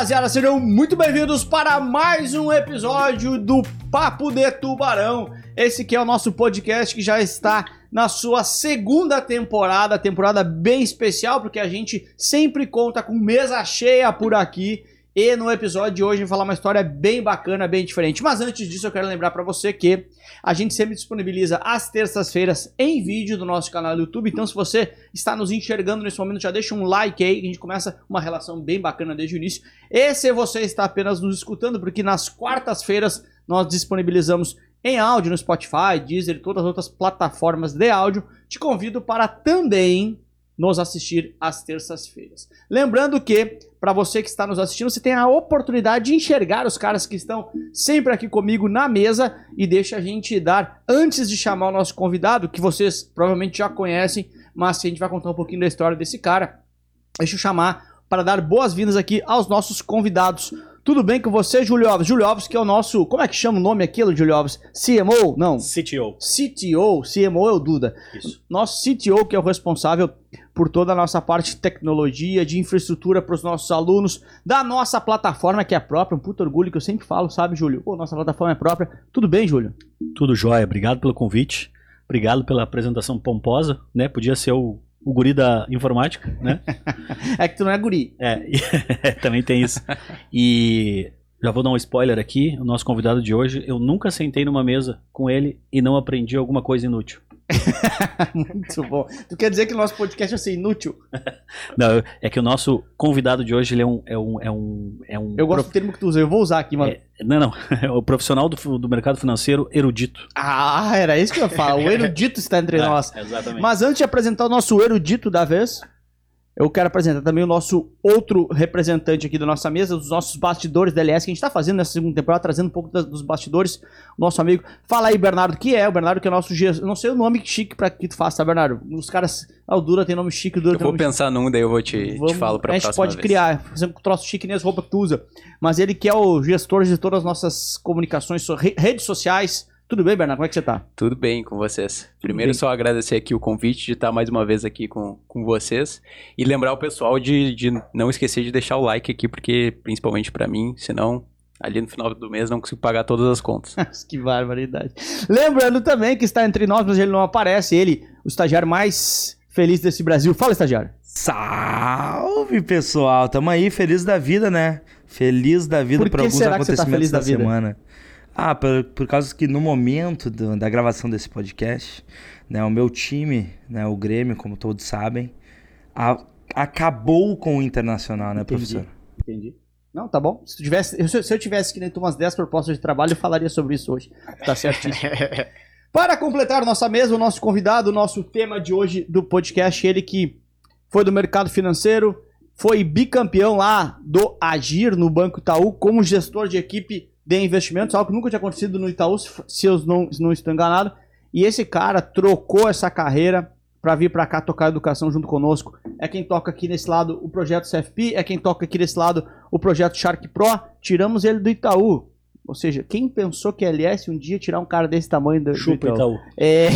rapaziada, sejam muito bem-vindos para mais um episódio do Papo de Tubarão. Esse que é o nosso podcast que já está na sua segunda temporada, temporada bem especial, porque a gente sempre conta com mesa cheia por aqui. E no episódio de hoje gente vai falar uma história bem bacana, bem diferente. Mas antes disso, eu quero lembrar para você que a gente sempre disponibiliza às terças-feiras em vídeo do nosso canal do YouTube. Então, se você está nos enxergando nesse momento, já deixa um like aí, que a gente começa uma relação bem bacana desde o início. E se você está apenas nos escutando, porque nas quartas-feiras nós disponibilizamos em áudio no Spotify, Deezer e todas as outras plataformas de áudio, te convido para também nos assistir às terças-feiras. Lembrando que, para você que está nos assistindo, você tem a oportunidade de enxergar os caras que estão sempre aqui comigo na mesa e deixa a gente dar, antes de chamar o nosso convidado, que vocês provavelmente já conhecem, mas a gente vai contar um pouquinho da história desse cara, deixa eu chamar para dar boas-vindas aqui aos nossos convidados. Tudo bem com você, Júlio Alves? Júlio Alves, que é o nosso. Como é que chama o nome aquilo, Júlio Alves? CMO? Não. CTO. CTO, CMO é o Duda. Isso. Nosso CTO, que é o responsável por toda a nossa parte de tecnologia, de infraestrutura para os nossos alunos, da nossa plataforma que é própria, um puto orgulho que eu sempre falo, sabe, Júlio? Pô, nossa plataforma é própria. Tudo bem, Júlio? Tudo jóia. Obrigado pelo convite. Obrigado pela apresentação pomposa, né? Podia ser o, o guri da informática, né? é que tu não é guri. É, também tem isso. E já vou dar um spoiler aqui. O nosso convidado de hoje, eu nunca sentei numa mesa com ele e não aprendi alguma coisa inútil. Muito bom. Tu quer dizer que o nosso podcast vai ser inútil? Não, é que o nosso convidado de hoje, ele é um... É um, é um, é um Eu gosto prof- do termo que tu usa, eu vou usar aqui, mano. É, não, não. É o profissional do, do mercado financeiro erudito. Ah, era isso que eu ia falar. O erudito está entre É, nós. Exatamente. Mas antes de apresentar o nosso erudito da vez, eu quero apresentar também o nosso outro representante aqui da nossa mesa, dos nossos bastidores da LS, que a gente está fazendo nessa segunda temporada, trazendo um pouco das- dos bastidores, nosso amigo. Fala aí, Bernardo, que é o Bernardo, que é o nosso gestor. Não sei o nome chique pra que tu faça, tá, Bernardo? Os caras. Ah, o Dura tem nome chique, o Dura Eu tem vou nome pensar num, daí eu vou te, te Vamos- falo pra A gente pode vez. criar, fazer um troço chique nas roupas que tu usa. Mas ele que é o gestor de todas as nossas comunicações, redes sociais. Tudo bem, Bernardo? Como é que você tá? Tudo bem com vocês. Primeiro, bem. só agradecer aqui o convite de estar mais uma vez aqui com, com vocês. E lembrar o pessoal de, de não esquecer de deixar o like aqui, porque, principalmente pra mim, senão ali no final do mês não consigo pagar todas as contas. que barbaridade. Lembrando também que está entre nós, mas ele não aparece. Ele, o estagiário mais feliz desse Brasil. Fala, estagiário. Salve, pessoal! Tamo aí, feliz da vida, né? Feliz da vida que alguns será que você tá acontecimentos feliz da da, vida? Ah, por, por causa que no momento do- da gravação desse podcast, né, o meu time, né, o Grêmio, como todos sabem, a- acabou com o Internacional, né, Entendi. professor? Entendi. Não, tá bom. Se, tivesse, se, eu- se eu tivesse que nem tu umas 10 propostas de trabalho, eu falaria sobre isso hoje. Tá certíssimo. Para completar nossa mesa, o nosso convidado, o nosso tema de hoje do podcast, ele que foi do mercado financeiro, foi bicampeão lá do Agir no Banco Itaú como gestor de equipe de investimentos, algo que nunca tinha acontecido no Itaú, se eu não, se não estou enganado. E esse cara trocou essa carreira para vir para cá tocar educação junto conosco. É quem toca aqui nesse lado o projeto CFP, é quem toca aqui desse lado o projeto Shark Pro. Tiramos ele do Itaú. Ou seja, quem pensou que a LS um dia tirar um cara desse tamanho do, do Chupa, Itaú? Itaú. É.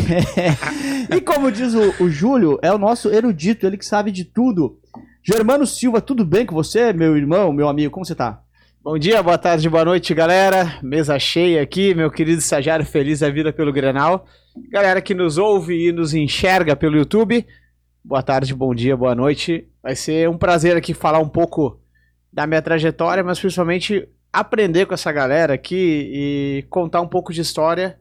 e como diz o, o Júlio, é o nosso erudito, ele que sabe de tudo. Germano Silva, tudo bem com você, meu irmão, meu amigo? Como você tá? Bom dia, boa tarde, boa noite, galera. Mesa cheia aqui, meu querido estagiário feliz da vida pelo Grenal. Galera que nos ouve e nos enxerga pelo YouTube. Boa tarde, bom dia, boa noite. Vai ser um prazer aqui falar um pouco da minha trajetória, mas principalmente aprender com essa galera aqui e contar um pouco de história.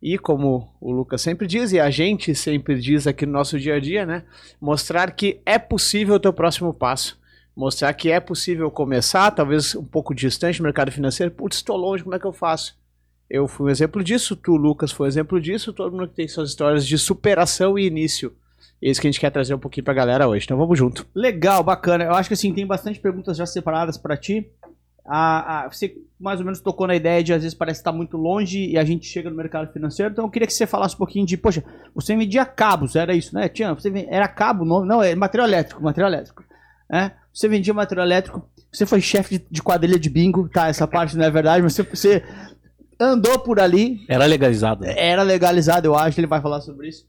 E como o Lucas sempre diz, e a gente sempre diz aqui no nosso dia a dia, né? Mostrar que é possível o teu próximo passo mostrar que é possível começar, talvez um pouco distante do mercado financeiro. Putz, estou longe, como é que eu faço? Eu fui um exemplo disso, tu, Lucas, foi um exemplo disso, todo mundo que tem suas histórias de superação e início. É isso que a gente quer trazer um pouquinho pra galera hoje. Então vamos junto. Legal, bacana. Eu acho que assim, tem bastante perguntas já separadas pra ti. A, você mais ou menos tocou na ideia de às vezes parece estar muito longe e a gente chega no mercado financeiro. Então eu queria que você falasse um pouquinho de, poxa, você vendia cabos, era isso, né? Tinha, você ven- era cabo, não, não, é material elétrico, material elétrico. Né? Você vendia material elétrico, você foi chefe de, de quadrilha de bingo, tá? Essa parte não é verdade, mas você, você andou por ali, Era legalizado. era legalizado, eu acho, ele vai falar sobre isso.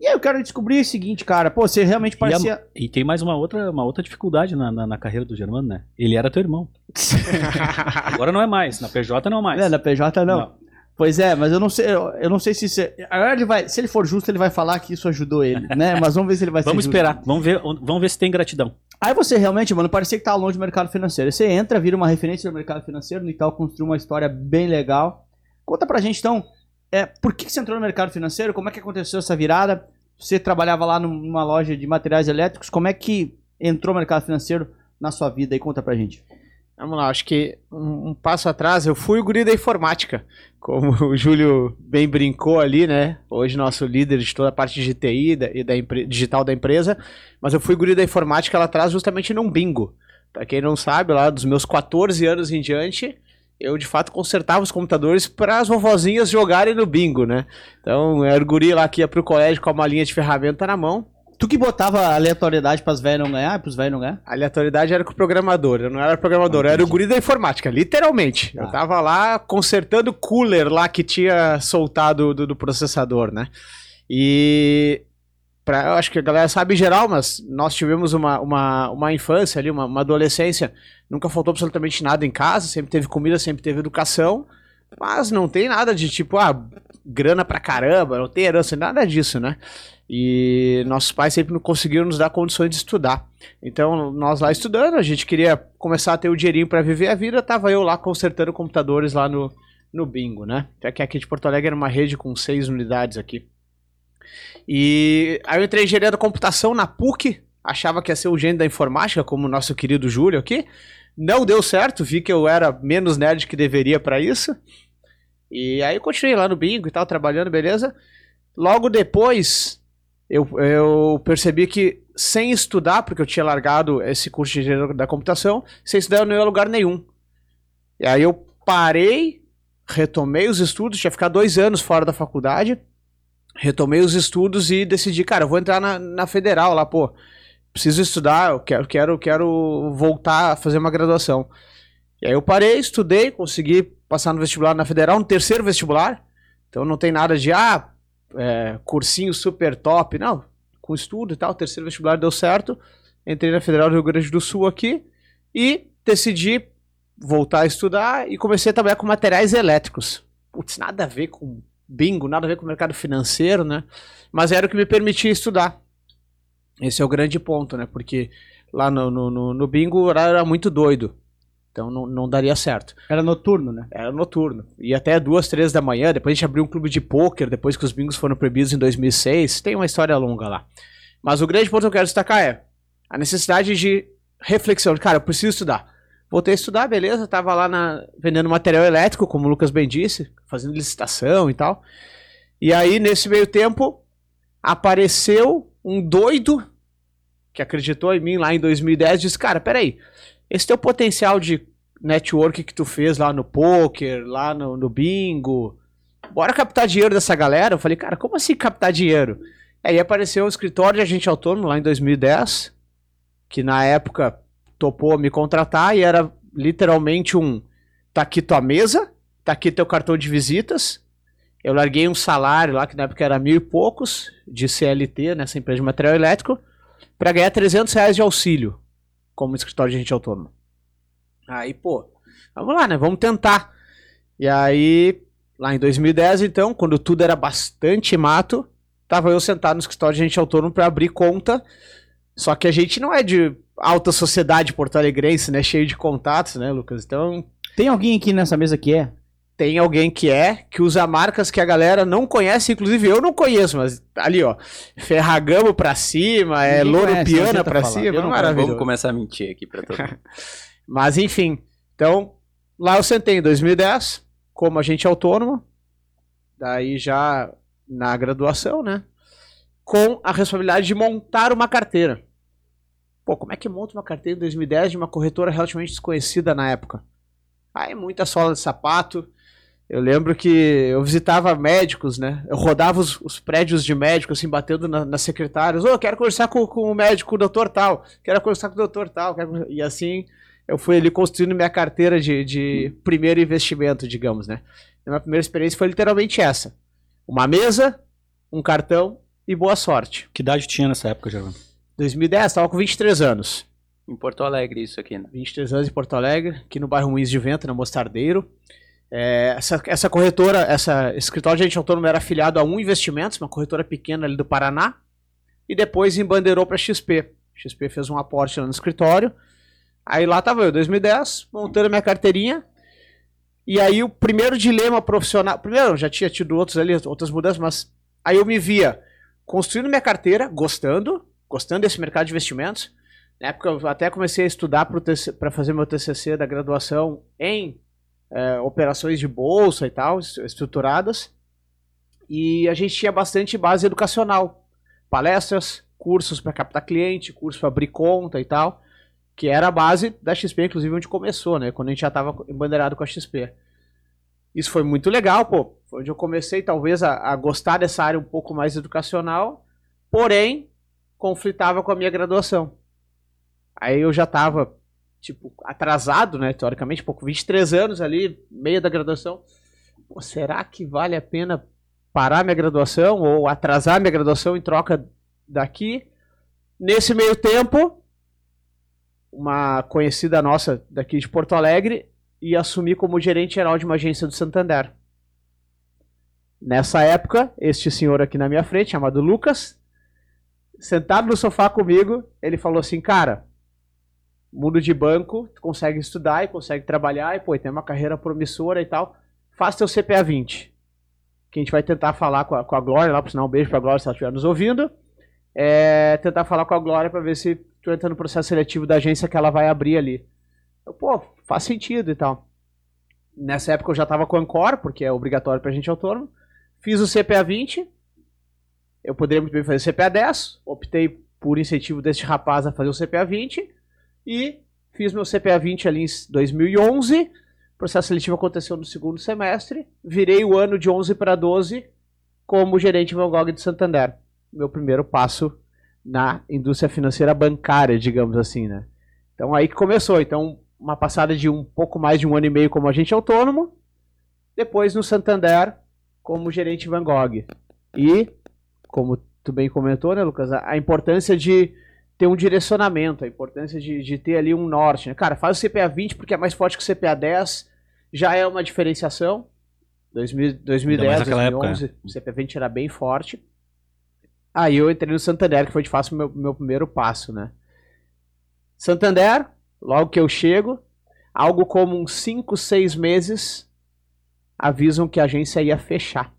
E aí eu quero descobrir o seguinte, cara. Pô, você realmente E, a- parecia. e tem mais uma outra, uma outra dificuldade na, na, na carreira do Germano, né? Ele era teu irmão. Agora não é mais. Na PJ não é mais. É, na PJ não. Não. Pois é, mas eu não sei, eu, não sei se isso é- agora ele vai, se ele for justo, ele vai falar que isso ajudou ele, né? Mas vamos ver se ele vai Vamos justo. esperar. Vamos ver, vamos ver se tem gratidão. Aí você realmente, mano, parecia que tava longe do mercado financeiro. Você entra, vira uma referência do mercado financeiro, no Itaú construiu uma história bem legal. Conta pra gente então, é, por que, que você entrou no mercado financeiro? Como é que aconteceu essa virada? Você trabalhava lá numa loja de materiais elétricos, como é que entrou o mercado financeiro na sua vida? E conta pra gente. Vamos lá, acho que um, um passo atrás, eu fui o guri da informática, como o Júlio bem brincou ali, né? Hoje nosso líder de toda a parte de TI e da digital da empresa, mas eu fui o guri da informática lá atrás justamente num bingo. Pra quem não sabe, lá dos meus 14 anos em diante, eu de fato consertava os computadores para as vovozinhas jogarem no bingo, né? Então, era o guri lá que ia pro colégio com uma linha de ferramenta na mão, Tu que botava aleatoriedade pras velhas não ganhar, pros velhos não ganhar? A aleatoriedade era com o programador, eu não era programador, eu era o guri da informática, literalmente. Eu Tá. tava lá consertando o cooler lá que tinha soltado do, do processador, né? E pra, eu acho que a galera sabe em geral, mas nós tivemos uma, uma, uma infância ali, uma, uma adolescência, nunca faltou absolutamente nada em casa, sempre teve comida, sempre teve educação, mas não tem nada de tipo, ah, grana pra caramba, não tem herança, nada disso, né? E nossos pais sempre não conseguiram nos dar condições de estudar. Então, nós lá estudando, a gente queria começar a ter o dinheirinho para viver a vida, tava eu lá consertando computadores lá no, no bingo, né? Até que aqui de Porto Alegre era uma rede com seis unidades aqui. E aí eu entrei em engenharia da computação na PUC, achava que ia ser o gênio da informática, como o nosso querido Júlio aqui. Não deu certo, vi que eu era menos nerd que deveria para isso. E aí eu continuei lá no bingo e tal, trabalhando, beleza. Logo depois, eu, eu percebi que sem estudar, porque eu tinha largado esse curso de engenharia da computação, sem estudar eu não ia a lugar nenhum. E aí eu parei, retomei os estudos, tinha ficado dois anos fora da faculdade, retomei os estudos e decidi, cara, eu vou entrar na, na federal lá, pô, preciso estudar, eu quero, quero, quero voltar a fazer uma graduação. E aí eu parei, estudei, consegui passar no vestibular na federal, no terceiro vestibular, então não tem nada de, ah, é, cursinho super top, não, com estudo e tal, terceiro vestibular deu certo, entrei na Federal do Rio Grande do Sul aqui e decidi voltar a estudar e comecei a trabalhar com materiais elétricos. Putz, nada a ver com bingo, nada a ver com o mercado financeiro, né? Mas era o que me permitia estudar. Esse é o grande ponto, né? Porque lá no, no, no bingo o horário era muito doido. Então não, não daria certo. Era noturno, né? Era noturno. E até duas, três da manhã. Depois a gente abriu um clube de pôquer, depois que os bingos foram proibidos em 2006. Tem uma história longa lá. Mas o grande ponto que eu quero destacar é a necessidade de reflexão. Cara, eu preciso estudar. Voltei a estudar, beleza. Tava lá na, vendendo material elétrico, como o Lucas bem disse, fazendo licitação e tal. E aí, nesse meio tempo, apareceu um doido que acreditou em mim lá em 2010 e disse, cara, peraí, esse teu potencial de network que tu fez lá no poker, lá no, no bingo, bora captar dinheiro dessa galera? Eu falei, cara, como assim captar dinheiro? Aí apareceu o escritório de agente autônomo lá em 2010, que na época topou me contratar e era literalmente um tá aqui tua mesa, tá aqui teu cartão de visitas. Eu larguei um salário lá, que na época era mil e poucos, de CLT, nessa empresa de material elétrico, para ganhar 300 reais de auxílio, como escritório de agente autônomo. Aí, pô, vamos lá, né? Vamos tentar. E aí, lá em 2010, então, quando tudo era bastante mato, tava eu sentado no escritório de agente autônomo para abrir conta. Só que a gente não é de alta sociedade porto-alegrense, né? Cheio de contatos, né, Lucas? Então, Tem alguém aqui nessa mesa que é? Tem alguém que é, que usa marcas que a galera não conhece, inclusive eu não conheço, mas ali, ó, Ferragamo pra cima, é Louro Piana adianta pra falar. cima, não maravilhoso. Vamos começar a mentir aqui pra todo mundo. Mas enfim, então lá eu sentei em 2010 como agente autônomo, daí já na graduação, né? Com a responsabilidade de montar uma carteira. Pô, como é que monta uma carteira em 2010 de uma corretora relativamente desconhecida na época? Aí muita sola de sapato. Eu lembro que eu visitava médicos, né? Eu rodava os, os prédios de médico, assim, batendo na- nas secretárias. Ô, quero conversar com, com o médico, o doutor tal. Quero conversar com o doutor tal. quero- E assim, eu fui ali construindo minha carteira de, de primeiro investimento, digamos, né? A minha primeira experiência foi literalmente essa. Uma mesa, um cartão e boa sorte. Que idade tinha nessa época, Gervando? 2010, estava com 23 anos. Em Porto Alegre, isso aqui, né? 23 anos em Porto Alegre, aqui no bairro Moinhos de Vento, na Mostardeiro. É, essa, essa corretora, essa esse escritório de agente autônomo era afiliado a Um Investimentos, uma corretora pequena ali do Paraná, e depois embandeirou para XP. XP fez um aporte lá no escritório. Aí lá estava eu, 2010, montando minha carteirinha. E aí o primeiro dilema profissional, primeiro já tinha tido outros ali, outras mudanças, mas aí eu me via construindo minha carteira, gostando, gostando desse mercado de investimentos. Na época eu até comecei a estudar para fazer meu TCC da graduação em é, operações de bolsa e tal, estruturadas. E a gente tinha bastante base educacional, palestras, cursos para captar cliente, curso para abrir conta e tal, que era a base da XP, inclusive onde começou, né? Quando a gente já estava embandeirado com a XP. Isso foi muito legal, pô. Foi onde eu comecei talvez a, a gostar dessa área um pouco mais educacional, porém conflitava com a minha graduação. Aí eu já estava tipo, atrasado, né, teoricamente, pouco, 23 anos ali, meio da graduação. Pô, será que vale a pena parar minha graduação ou atrasar minha graduação em troca daqui? Nesse meio tempo, uma conhecida nossa daqui de Porto Alegre ia assumir como gerente geral de uma agência do Santander. Nessa época, este senhor aqui na minha frente, chamado Lucas, sentado no sofá comigo, ele falou assim: Cara, mundo de banco, tu consegue estudar e consegue trabalhar e, pô, tem uma carreira promissora e tal. Faz teu CPA 20. Que a gente vai tentar falar com a, com a Glória, lá por sinal, um beijo pra Glória se ela estiver nos ouvindo. É, tentar falar com a Glória para ver se tu entra no processo seletivo da agência que ela vai abrir ali. Eu, pô, faz sentido e tal. Nessa época eu já tava com a Ancor, porque é obrigatório pra gente autônomo. Fiz o CPA 20. Eu poderia muito bem fazer o CPA 10. Optei por incentivo deste rapaz a fazer o CPA 20 e fiz meu CPA 20 ali em 2011. O processo seletivo aconteceu no segundo semestre. Virei o ano de 11 para 12 como gerente Van Gogh de Santander. Meu primeiro passo na indústria financeira bancária, digamos assim, né? Então aí que começou. Então, uma passada de um pouco mais de um ano e meio como agente autônomo, depois no Santander como gerente Van Gogh. E, como tu bem comentou, né, Lucas, a importância de ter um direcionamento, a importância de, de ter ali um norte. Né? Cara, faz o CPA 20 porque é mais forte que o CPA 10, já é uma diferenciação. 2000, 2010, 2011, época. o CPA 20 era bem forte. Aí eu entrei no Santander, que foi de fato o meu, meu primeiro passo, né? Santander, logo que eu chego, algo como uns 5, 6 meses, avisam que a agência ia fechar.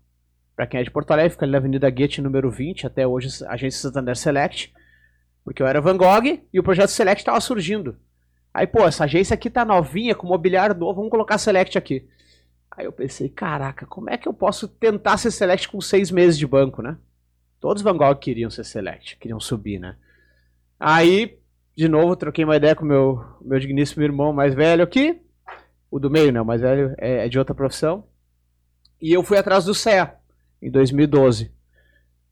Para quem é de Porto Alegre, fica ali na Avenida Goethe, número 20, até hoje, agência Santander Select. Porque eu era Van Gogh e o projeto Select estava surgindo. Aí, pô, essa agência aqui tá novinha, com mobiliário novo, vamos colocar Select aqui. Aí eu pensei, caraca, como é que eu posso tentar ser Select com seis meses de banco, né? Todos os Van Gogh queriam ser Select, queriam subir, né? Aí, de novo, troquei uma ideia com o meu, meu digníssimo irmão mais velho aqui. O do meio, né? O mais velho é, é de outra profissão. E eu fui atrás do CEA, em 2012.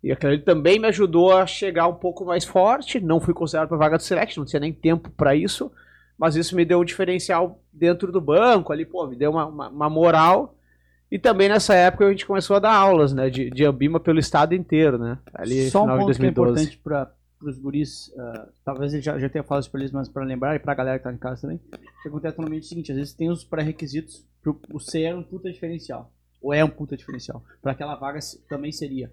E aquilo ali também me ajudou a chegar um pouco mais forte. Não fui considerado para vaga do Select, não tinha nem tempo para isso. Mas isso me deu um diferencial dentro do banco ali, pô, me deu uma, uma, uma moral. E também nessa época a gente começou a dar aulas, né, de, de Ambima pelo estado inteiro, né? Ali Só um ponto que é importante para os guris, uh, talvez ele já, já tenha falado isso para eles, mas para lembrar e para a galera que tá em casa também, o que acontece normalmente é o seguinte, às vezes tem os pré-requisitos, o C é um puta diferencial, ou é um puta diferencial, para aquela vaga também seria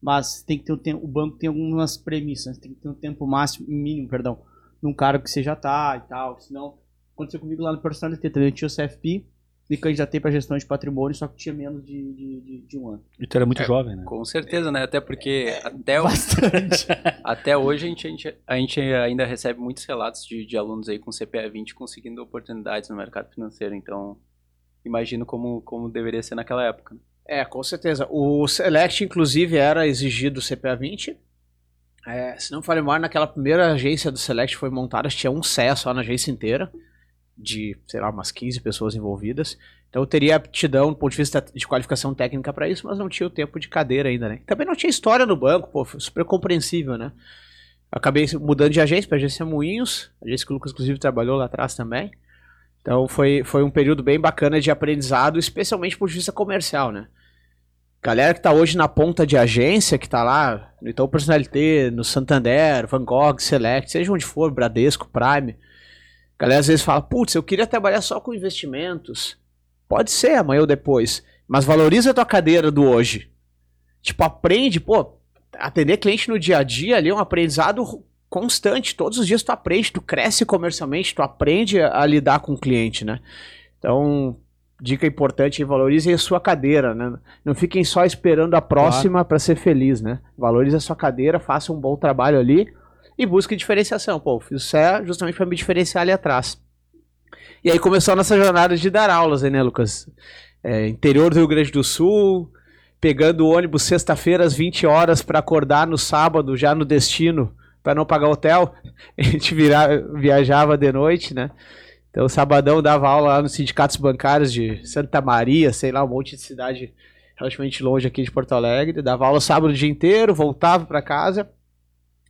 mas tem que ter um tempo, o banco tem algumas premissas, tem que ter um tempo máximo, mínimo, perdão, num cargo que você já tá e tal, senão aconteceu comigo lá no personalité também, eu tinha o CFP, me candidatei para gestão de patrimônio, só que tinha menos de, de, de, de um ano. E tu era muito é, jovem, né? Com certeza, né? Até porque é, até, Bastante. até hoje a gente, a gente, a, gente, ainda recebe muitos relatos de, de alunos aí com CPA 20 conseguindo oportunidades no mercado financeiro, então imagino como, como deveria ser naquela época. Né? É, com certeza. O Select, inclusive, era exigido CPA 20. É, se não falei mal, naquela primeira agência do Select foi montada, tinha um CE só na agência inteira, de, sei lá, umas 15 pessoas envolvidas. Então eu teria aptidão do ponto de vista de qualificação técnica para isso, mas não tinha o tempo de cadeira ainda, né? Também não tinha história no banco, pô, foi super compreensível, né? Acabei mudando de agência para agência Moinhos, agência que o Lucas, inclusive, trabalhou lá atrás também. Então foi, foi um período bem bacana de aprendizado, especialmente de vista comercial, né? Galera que tá hoje na ponta de agência, que tá lá no Itaú Personalité, no Santander, Van Gogh, Select, seja onde for, Bradesco, Prime. Galera às vezes fala, putz, eu queria trabalhar só com investimentos. Pode ser amanhã ou depois, mas valoriza a tua cadeira do hoje. Tipo, aprende, pô, atender cliente no dia a dia ali é um aprendizado constante. Todos os dias tu aprende, tu cresce comercialmente, tu aprende a, a lidar com o cliente, né? Então, dica importante, valorizem a sua cadeira, né? Não fiquem só esperando a próxima claro. para ser feliz, né? Valorize a sua cadeira, faça um bom trabalho ali e busque diferenciação. Pô, isso é justamente para me diferenciar ali atrás. E aí começou a nossa jornada de dar aulas, né, Lucas? É, interior do Rio Grande do Sul, pegando o ônibus sexta-feira às 20 horas para acordar no sábado, já no destino, para não pagar hotel. A gente vira, viajava de noite, né? Então, sabadão dava aula lá nos sindicatos bancários de Santa Maria, sei lá, um monte de cidade relativamente longe aqui de Porto Alegre. Dava aula sábado o dia inteiro, voltava para casa.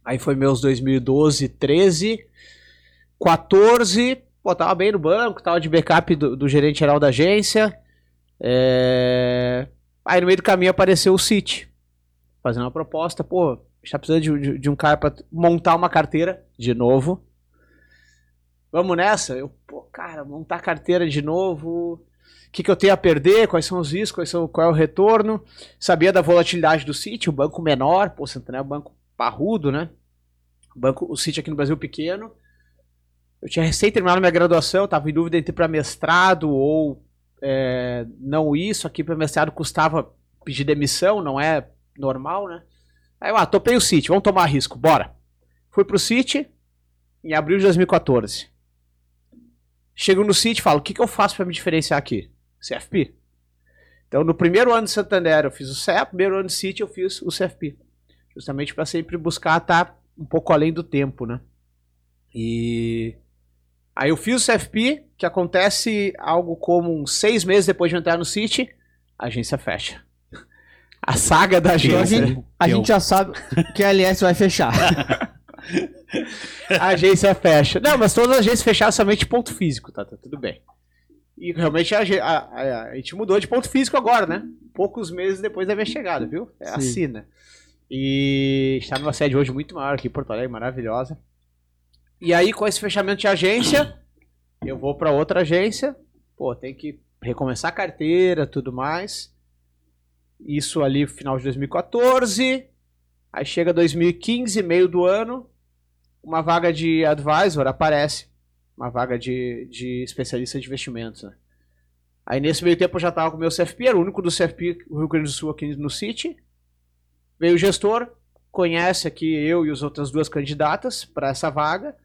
Aí foi meus 2012, 13, 14, pô, tava bem no banco, tava de backup do, do gerente geral da agência. É... Aí no meio do caminho apareceu o City, fazendo uma proposta, pô, a gente tá precisando de, de, de um cara para montar uma carteira de novo Vamos nessa? Eu, pô, cara, montar carteira de novo. O que, que eu tenho a perder? Quais são os riscos? Quais são, qual é o retorno? Sabia da volatilidade do City, o banco menor, pô, Santander é um banco parrudo, né? O banco, o City aqui no Brasil pequeno. Eu tinha recém terminado minha graduação, estava em dúvida entre ir para mestrado ou é, não isso. Aqui para mestrado custava pedir demissão, não é normal, né? Aí eu, ah, topei o City, vamos tomar risco, bora. Fui pro City em abril de 2014. Chego no sítio e falo, o que, que eu faço para me diferenciar aqui? CFP. Então, no primeiro ano de Santander eu fiz o CEP, primeiro ano de City eu fiz o CFP. Justamente para sempre buscar estar um pouco além do tempo, né? E aí eu fiz o CFP, que acontece algo como uns seis meses depois de entrar no City, a agência fecha. A saga da agência. a gente, a gente já sabe que a LS vai fechar. a agência fecha. Não, mas todas as agências fecharam somente ponto físico, tá? Tá tudo bem. E realmente a, a, a, a, gente mudou de ponto físico agora, né? Poucos meses depois da minha chegada, viu? É Sim. assim, né? E está numa sede hoje muito maior aqui em Porto Alegre, maravilhosa. E aí, com esse fechamento de agência, eu vou para outra agência. Pô, tem que recomeçar a carteira, tudo mais. Isso ali final de 2014. Aí chega 2015, meio do ano, uma vaga de advisor aparece. Uma vaga de, de especialista de investimentos. Né? Aí nesse meio tempo eu já estava com o meu CFP, era o único do CFP Rio Grande do Sul aqui no City. Veio o gestor, conhece aqui eu e as outras duas candidatas para essa vaga.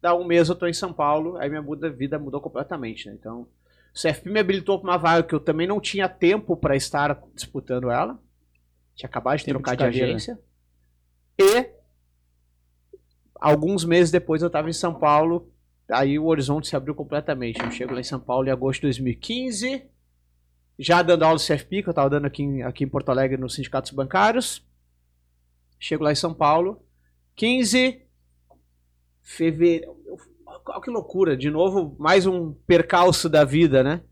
Dá um mês eu estou em São Paulo, aí minha vida mudou completamente. Né? Então, o CFP me habilitou para uma vaga que eu também não tinha tempo para estar disputando ela. Tinha acabado de tempo trocar de, de agência. E alguns meses depois eu estava em São Paulo, aí o horizonte se abriu completamente. Eu chego lá em São Paulo em agosto de 2015, já dando aula do CFP, que eu estava dando aqui em, aqui em Porto Alegre nos sindicatos bancários. Chego lá em São Paulo, 15 fevereiro. Olha que loucura, de novo, mais um percalço da vida, né?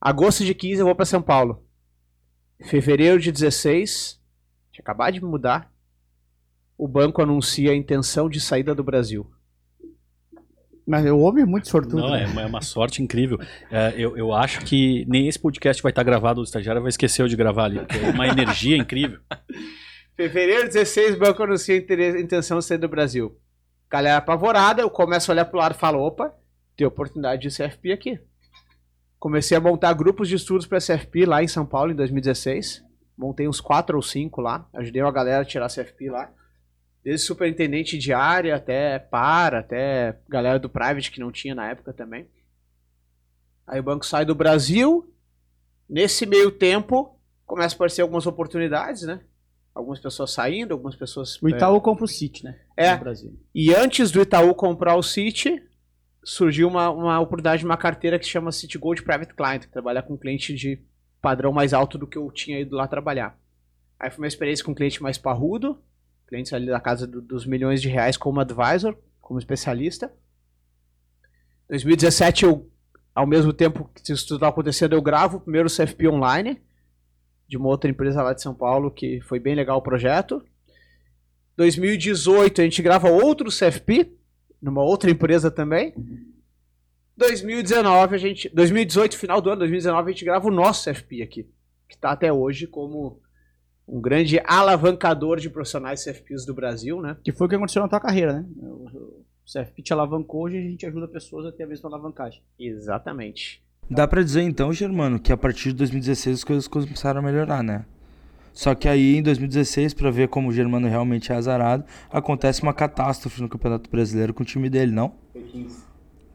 Agosto de 15 eu vou para São Paulo. Fevereiro de 16, tinha acabado de mudar o banco anuncia a intenção de saída do Brasil. Mas o homem é muito sortudo. Não, né? é, uma, é uma sorte incrível. É, eu, eu acho que nem esse podcast vai estar gravado, o estagiário vai esquecer de gravar ali, porque é uma energia incrível. Fevereiro 16, o banco anuncia a intenção de sair do Brasil. Galera apavorada, eu começo a olhar pro lado e falo, opa, tem oportunidade de CFP aqui. Comecei a montar grupos de estudos para CFP lá em São Paulo em 2016. Montei uns quatro ou cinco lá, ajudei a galera a tirar CFP lá. Desde superintendente de área até para, até galera do private que não tinha na época também. Aí o banco sai do Brasil. Nesse meio tempo, começa a aparecer algumas oportunidades, né? Algumas pessoas saindo, algumas pessoas. O Itaú é... compra o City, né? É. E antes do Itaú comprar o City, surgiu uma, uma oportunidade de uma carteira que se chama City Gold Private Client, que trabalha com cliente de padrão mais alto do que eu tinha ido lá trabalhar. Aí foi uma experiência com um cliente mais parrudo, clientes ali da casa do, dos milhões de reais como advisor, como especialista. 2017 eu, ao mesmo tempo que isso tudo estava acontecendo, eu gravo o primeiro CFP online. De uma outra empresa lá de São Paulo, que foi bem legal o projeto. 2018 a gente grava outro CFP, numa outra empresa também. 2019 a gente, 2018 final do ano, 2019 a gente grava o nosso CFP aqui, que está até hoje como um grande alavancador de profissionais CFPs do Brasil, né? Que foi o que aconteceu na tua carreira, né? O CFP te alavancou, hoje a gente ajuda pessoas a ter a mesma alavancagem. Exatamente. Dá pra dizer então, Germano, que a partir de 2016 as coisas começaram a melhorar, né? Só que aí em 2016, pra ver como o Germano realmente é azarado, acontece uma catástrofe no Campeonato Brasileiro com o time dele, não?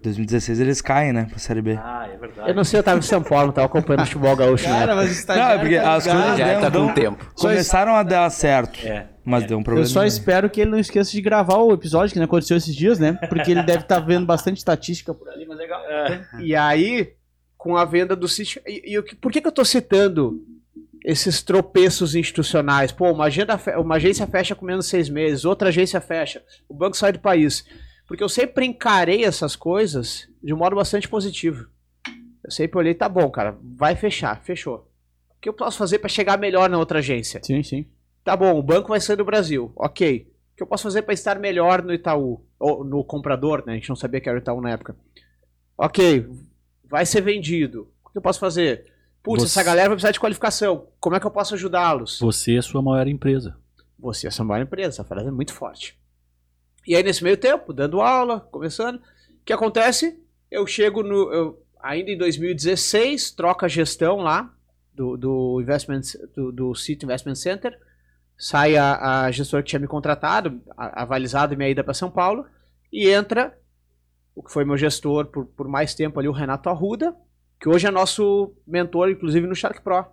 2016 eles caem, né, pra Série B. Ah, é verdade. Eu não sei, eu tava em São Paulo, tava acompanhando o futebol gaúcho, né? mas Não, é porque as coisas Já deram- tá com tempo. começaram a dar certo, É. mas deu um problema. Eu só espero que ele não esqueça de gravar o episódio que não aconteceu esses dias, né? Porque ele deve estar vendo bastante estatística por ali, mas legal. E aí, com a venda do sítio. E, e o que- por que, que eu tô citando esses tropeços institucionais? Pô, uma, agenda uma agência fecha com menos de seis meses, outra agência fecha, o banco sai do país. Porque eu sempre encarei essas coisas de um modo bastante positivo. Eu sempre olhei, tá bom, cara, vai fechar, fechou. O que eu posso fazer para chegar melhor na outra agência? Sim, sim. Tá bom, o banco vai sair do Brasil, ok. O que eu posso fazer para estar melhor no Itaú? Ou no comprador, né? A gente não sabia que era o Itaú na época. Ok, vai ser vendido. O que eu posso fazer? Putz, Você- essa galera vai precisar de qualificação. Como é que eu posso ajudá-los? Você é a sua maior empresa. Você é essa maior empresa, essa frase é muito forte. E aí, nesse meio tempo, dando aula, começando, o que acontece? Eu chego no. eu- ainda em 2016, troca a gestão lá do, do, investment, do, do City Investment Center. Sai a, a gestora que tinha me contratado, a- avalizado minha ida para São Paulo, e entra o que foi meu gestor por, por mais tempo ali, o Renato Arruda, que hoje é nosso mentor, inclusive no Shark Pro.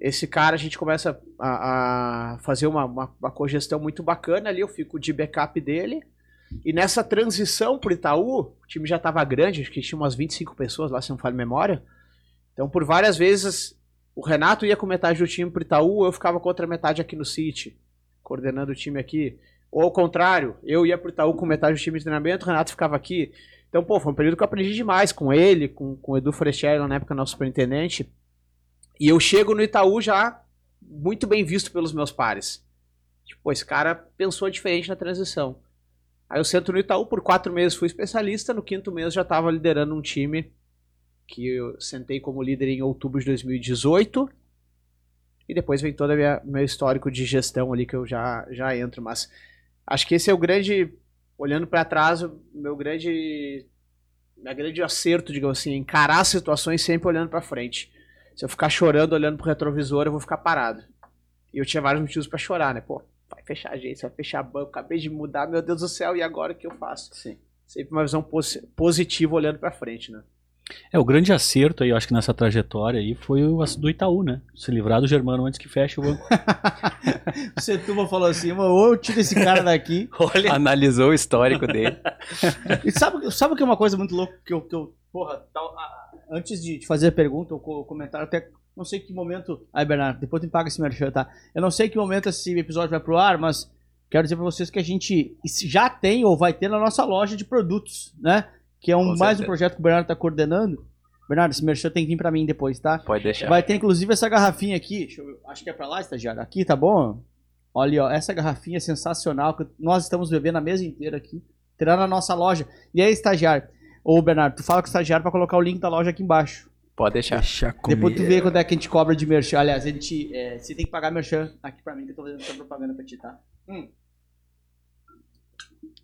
Esse cara, a gente começa a, a fazer uma, uma, uma cogestão muito bacana ali, eu fico de backup dele. E nessa transição pro Itaú, o time já estava grande, acho que tinha umas 25 pessoas lá, se não falha a memória. Então, por várias vezes, o Renato ia com metade do time pro Itaú, eu ficava com outra metade aqui no City, coordenando o time aqui. Ou ao contrário, eu ia pro Itaú com metade do time de treinamento, o Renato ficava aqui. Então, pô, foi um período que eu aprendi demais com ele, com, com o Edu Forestieri, na época nosso superintendente. E eu chego no Itaú já muito bem visto pelos meus pares. Tipo, esse cara pensou diferente na transição. Aí eu sento no Itaú, por quatro meses fui especialista, no quinto mês já estava liderando um time que eu sentei como líder em outubro de 2018. E depois vem todo o meu histórico de gestão ali que eu já, já entro. Mas acho que esse é o grande, olhando para trás, o meu grande, meu grande acerto, digamos assim, encarar as situações sempre olhando para frente. Se eu ficar chorando olhando pro retrovisor, eu vou ficar parado. E eu tinha vários motivos para chorar, né? Pô, vai fechar agência, vai fechar banco, acabei de mudar, meu Deus do céu, e agora o que eu faço? Sim. Sempre uma visão posi- positiva olhando para frente, né? É, o grande acerto aí, eu acho que nessa trajetória aí, foi o do Itaú, né? Se livrar do Germano antes que feche o banco. O Setúbal falou assim, "Mano, ou eu tiro esse cara daqui. Olha. Analisou o histórico dele. E sabe, sabe que é uma coisa muito louca que eu, que eu porra, tal- a- antes de, fazer a pergunta ou co- comentário, até não sei que momento. Aí, Bernardo, depois tu me paga esse merchan, tá? Eu não sei que momento esse episódio vai pro ar, mas quero dizer pra vocês que a gente já tem ou vai ter na nossa loja de produtos, né? Que é um, Com mais um certeza. projeto que o Bernardo tá coordenando. Bernardo, esse merchan tem que vir pra mim depois, tá? Pode deixar. Vai ter inclusive essa garrafinha aqui. deixa eu- acho que é pra lá, estagiário. Aqui, tá bom? Olha, ó, essa garrafinha é sensacional. Que nós estamos bebendo a mesa inteira aqui. Terá na nossa loja. E aí, estagiário? Ô, Bernardo, tu fala com o estagiário pra colocar o link da loja aqui embaixo. Pode deixar. Deixa. Depois tu vê quanto é que a gente cobra de merchan. Aliás, a gente, é, você tem que pagar merchan aqui pra mim, que eu tô fazendo essa propaganda pra ti, tá? Hum.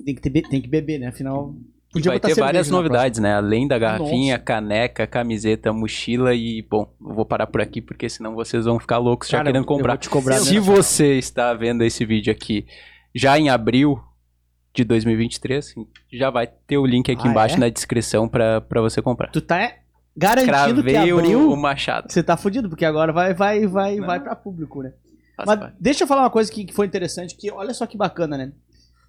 Tem que, ter, tem que beber, né? Afinal. E vai ter cerveja várias novidades, né? Além da garrafinha, Nossa. caneca, camiseta, mochila e, bom, eu vou parar por aqui porque senão vocês vão ficar loucos já Cara, querendo eu vou comprar. te cobrar Se mesmo. você está vendo esse vídeo aqui já em abril de 2023, já vai ter o link aqui Ah, embaixo é? na descrição pra pra você comprar. Tu tá garantindo que Cravei o, abriu. o machado. Você tá fudido, porque agora vai, vai, vai, Não. vai pra público, né? Faz Mas parte. deixa eu falar uma coisa que, que foi interessante, que olha só que bacana, né?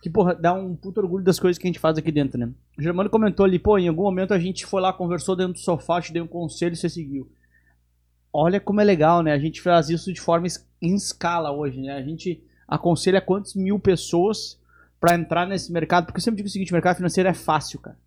Que, porra, dá um puto orgulho das coisas que a gente faz aqui dentro, né? O Germano comentou ali, pô, em algum momento a gente foi lá, conversou dentro do sofá, te dei um conselho e você seguiu. Olha como é legal, né? A gente faz isso de forma em escala hoje, né? A gente aconselha quantas mil pessoas pra entrar nesse mercado, porque eu sempre digo o seguinte, o mercado financeiro é fácil, cara.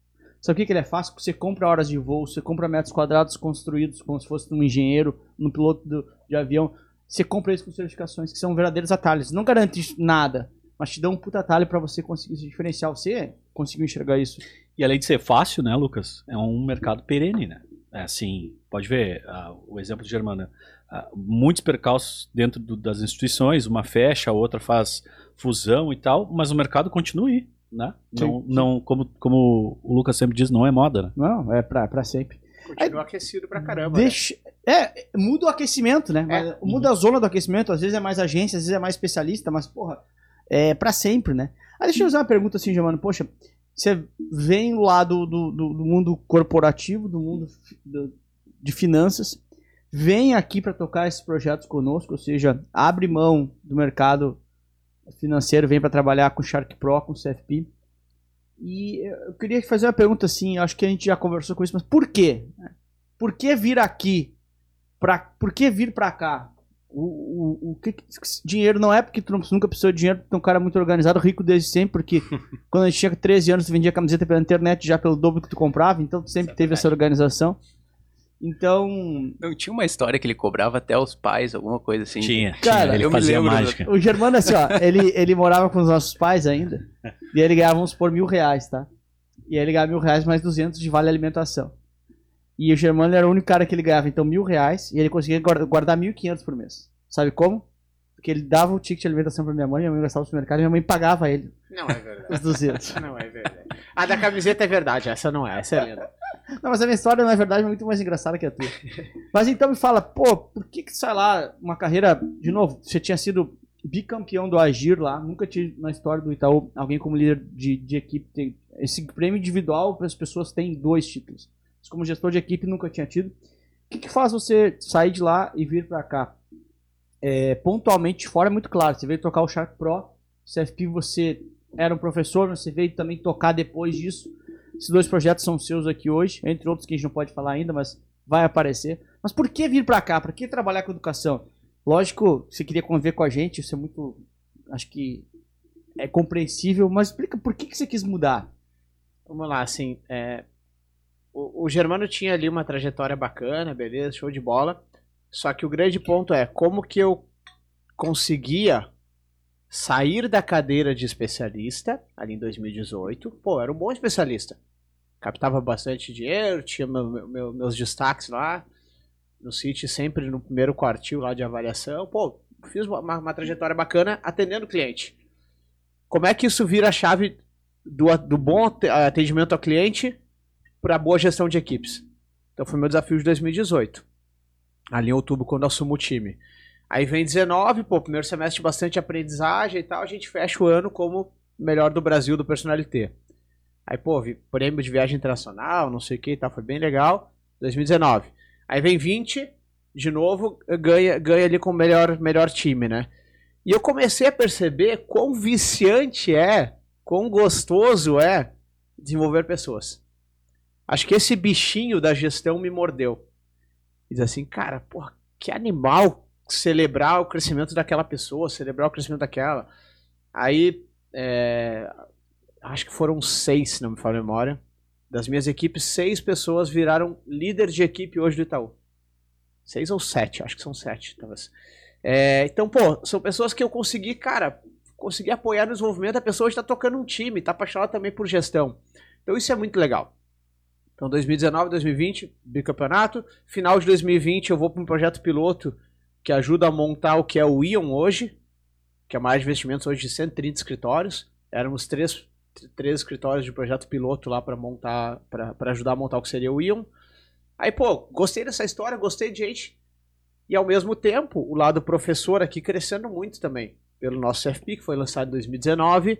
Sabe o que, que ele é fácil? Porque você compra horas de voo, você compra metros quadrados construídos como se fosse um engenheiro, um piloto do- de avião. Você compra isso com certificações, que são verdadeiros atalhos. Não garante nada, mas te dão um puta atalho pra você conseguir se diferenciar. Você conseguiu enxergar isso. E além de ser fácil, né, Lucas? É um mercado perene, né? É assim, pode ver ah, o exemplo de Germana. Ah, muitos percalços dentro do- das instituições, uma fecha, a outra faz fusão e tal, mas o mercado continua aí, né? Sim, não, sim. não como, como o Lucas sempre diz, não é moda, né? Não, é pra, pra sempre. Continua aquecido pra caramba. né? Deixa, é, muda o aquecimento, né? Mas Muda a zona do aquecimento, às vezes é mais agência, às vezes é mais especialista, mas, porra, é pra sempre, né? Aí deixa eu fazer uma pergunta assim, Germano. Poxa, você vem lá do, do, do- do mundo corporativo, do mundo do- de finanças, vem aqui pra tocar esses projetos conosco, ou seja, abre mão do mercado financeiro, vem pra trabalhar com Shark Pro, com CFP. E eu queria fazer uma pergunta assim, acho que a gente já conversou com isso, mas por quê? Por que vir aqui? Pra, por que vir pra cá? O, o, o que, que- dinheiro não é porque tu não- nunca precisou de dinheiro, tu é um cara muito organizado, rico desde sempre, porque quando a gente tinha 13 anos, tu vendia camiseta pela internet já pelo dobro que tu comprava, então tu sempre é teve essa organização. Então, Não tinha uma história que ele cobrava até os pais, alguma coisa assim. Tinha, Cara, tinha, ele eu me fazia lembro mágica. o Germano, assim, ó, ele, ele morava com os nossos pais ainda, e aí ele ganhava, vamos por mil reais, tá? E aí ele ganhava mil reais mais 200 de vale alimentação. E o Germano era o único cara que ele ganhava, então, mil reais, e ele conseguia guarda- guardar mil e quinhentos por mês. Sabe como? Porque ele dava o ticket de alimentação pra minha mãe, minha mãe gastava no supermercado, e minha mãe pagava ele Não é verdade. os 200. Não é verdade. A da camiseta é verdade, essa não é, essa é linda. Não, mas a minha história, na verdade, é muito mais engraçada que a tua. Mas então me fala, pô, por que que, sei lá, uma carreira, de novo, você tinha sido bicampeão do Agir lá, nunca tive na história do Itaú alguém como líder de, de equipe, tem, esse prêmio individual para as pessoas tem dois títulos. Como gestor de equipe nunca tinha tido. O que que faz você sair de lá e vir para cá? É, pontualmente fora é muito claro, você veio tocar o Shark Pro, CFP você era um professor, mas você veio também tocar depois disso. Esses dois projetos são seus aqui hoje, entre outros que a gente não pode falar ainda, mas vai aparecer. Mas por que vir pra cá? Por que trabalhar com educação? Lógico, você queria conviver com a gente, isso é muito. Acho que é compreensível, mas explica por que, que você quis mudar. Vamos lá, assim, é, o, o Germano tinha ali uma trajetória bacana, beleza, show de bola. Só que o grande ponto é como que eu conseguia sair da cadeira de especialista ali em 2018. Pô, era um bom especialista. Captava bastante dinheiro, tinha meu- meu- meus destaques lá no City, sempre no primeiro quartil lá de avaliação. Pô, fiz uma, uma- trajetória bacana atendendo o cliente. Como é que isso vira a chave do, do bom ate- atendimento ao cliente para boa gestão de equipes? Então foi meu desafio de 2018. Ali em outubro, quando assumo o time. Aí vem 19, pô, primeiro semestre bastante aprendizagem e tal, a gente fecha o ano como melhor do Brasil do personalité. Aí, pô, prêmio de viagem internacional, não sei o que e tal, foi bem legal. 2019. Aí vem 20, de novo, ganha, ganha ali com o melhor, melhor time, né? E eu comecei a perceber quão viciante é, quão gostoso é desenvolver pessoas. Acho que esse bichinho da gestão me mordeu. Diz assim, cara, porra, que animal celebrar o crescimento daquela pessoa, celebrar o crescimento daquela. Aí, é, acho que foram seis, se não me falha a memória. Das minhas equipes, seis pessoas viraram líder de equipe hoje do Itaú. Seis ou sete, acho que são sete, talvez. É, então, pô, são pessoas que eu consegui, cara, consegui apoiar no desenvolvimento. A pessoa está tocando um time, está apaixonada também por gestão. Então, isso é muito legal. Então, 2019, 2020, bicampeonato. Final de 2020, eu vou para um projeto piloto que ajuda a montar o que é o Ion hoje, que é mais investimentos hoje de 130 escritórios. Éramos três, três escritórios de projeto piloto lá para montar, para ajudar a montar o que seria o Ion. Aí, pô, gostei dessa história, gostei de gente. E ao mesmo tempo, o lado professor aqui crescendo muito também. Pelo nosso CFP, que foi lançado em 2019.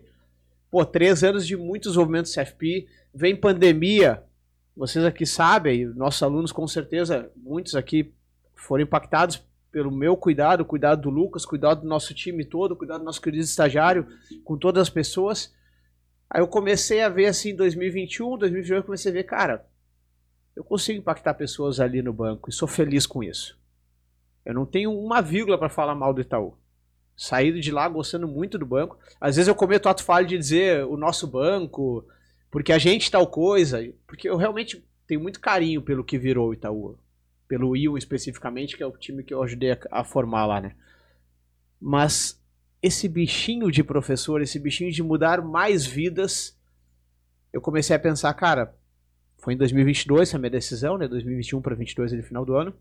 Pô, três anos de muito desenvolvimento do CFP. Vem pandemia. Vocês aqui sabem, nossos alunos com certeza, muitos aqui foram impactados pelo meu cuidado, cuidado do Lucas, cuidado do nosso time todo, cuidado do nosso querido estagiário, com todas as pessoas. Aí eu comecei a ver assim, 2021, 2021, eu comecei a ver, cara, eu consigo impactar pessoas ali no banco e sou feliz com isso. Eu não tenho uma vírgula para falar mal do Itaú. Saí de lá gostando muito do banco. Às vezes eu cometo ato falho de dizer o nosso banco, porque a gente tal coisa, porque eu realmente tenho muito carinho pelo que virou o Itaú, pelo Ion especificamente, que é o time que eu ajudei a, a formar lá, né? Mas esse bichinho de professor, esse bichinho de mudar mais vidas, eu comecei a pensar, cara, foi em 2022 essa minha decisão, né? 2021 para 2022 no final do ano.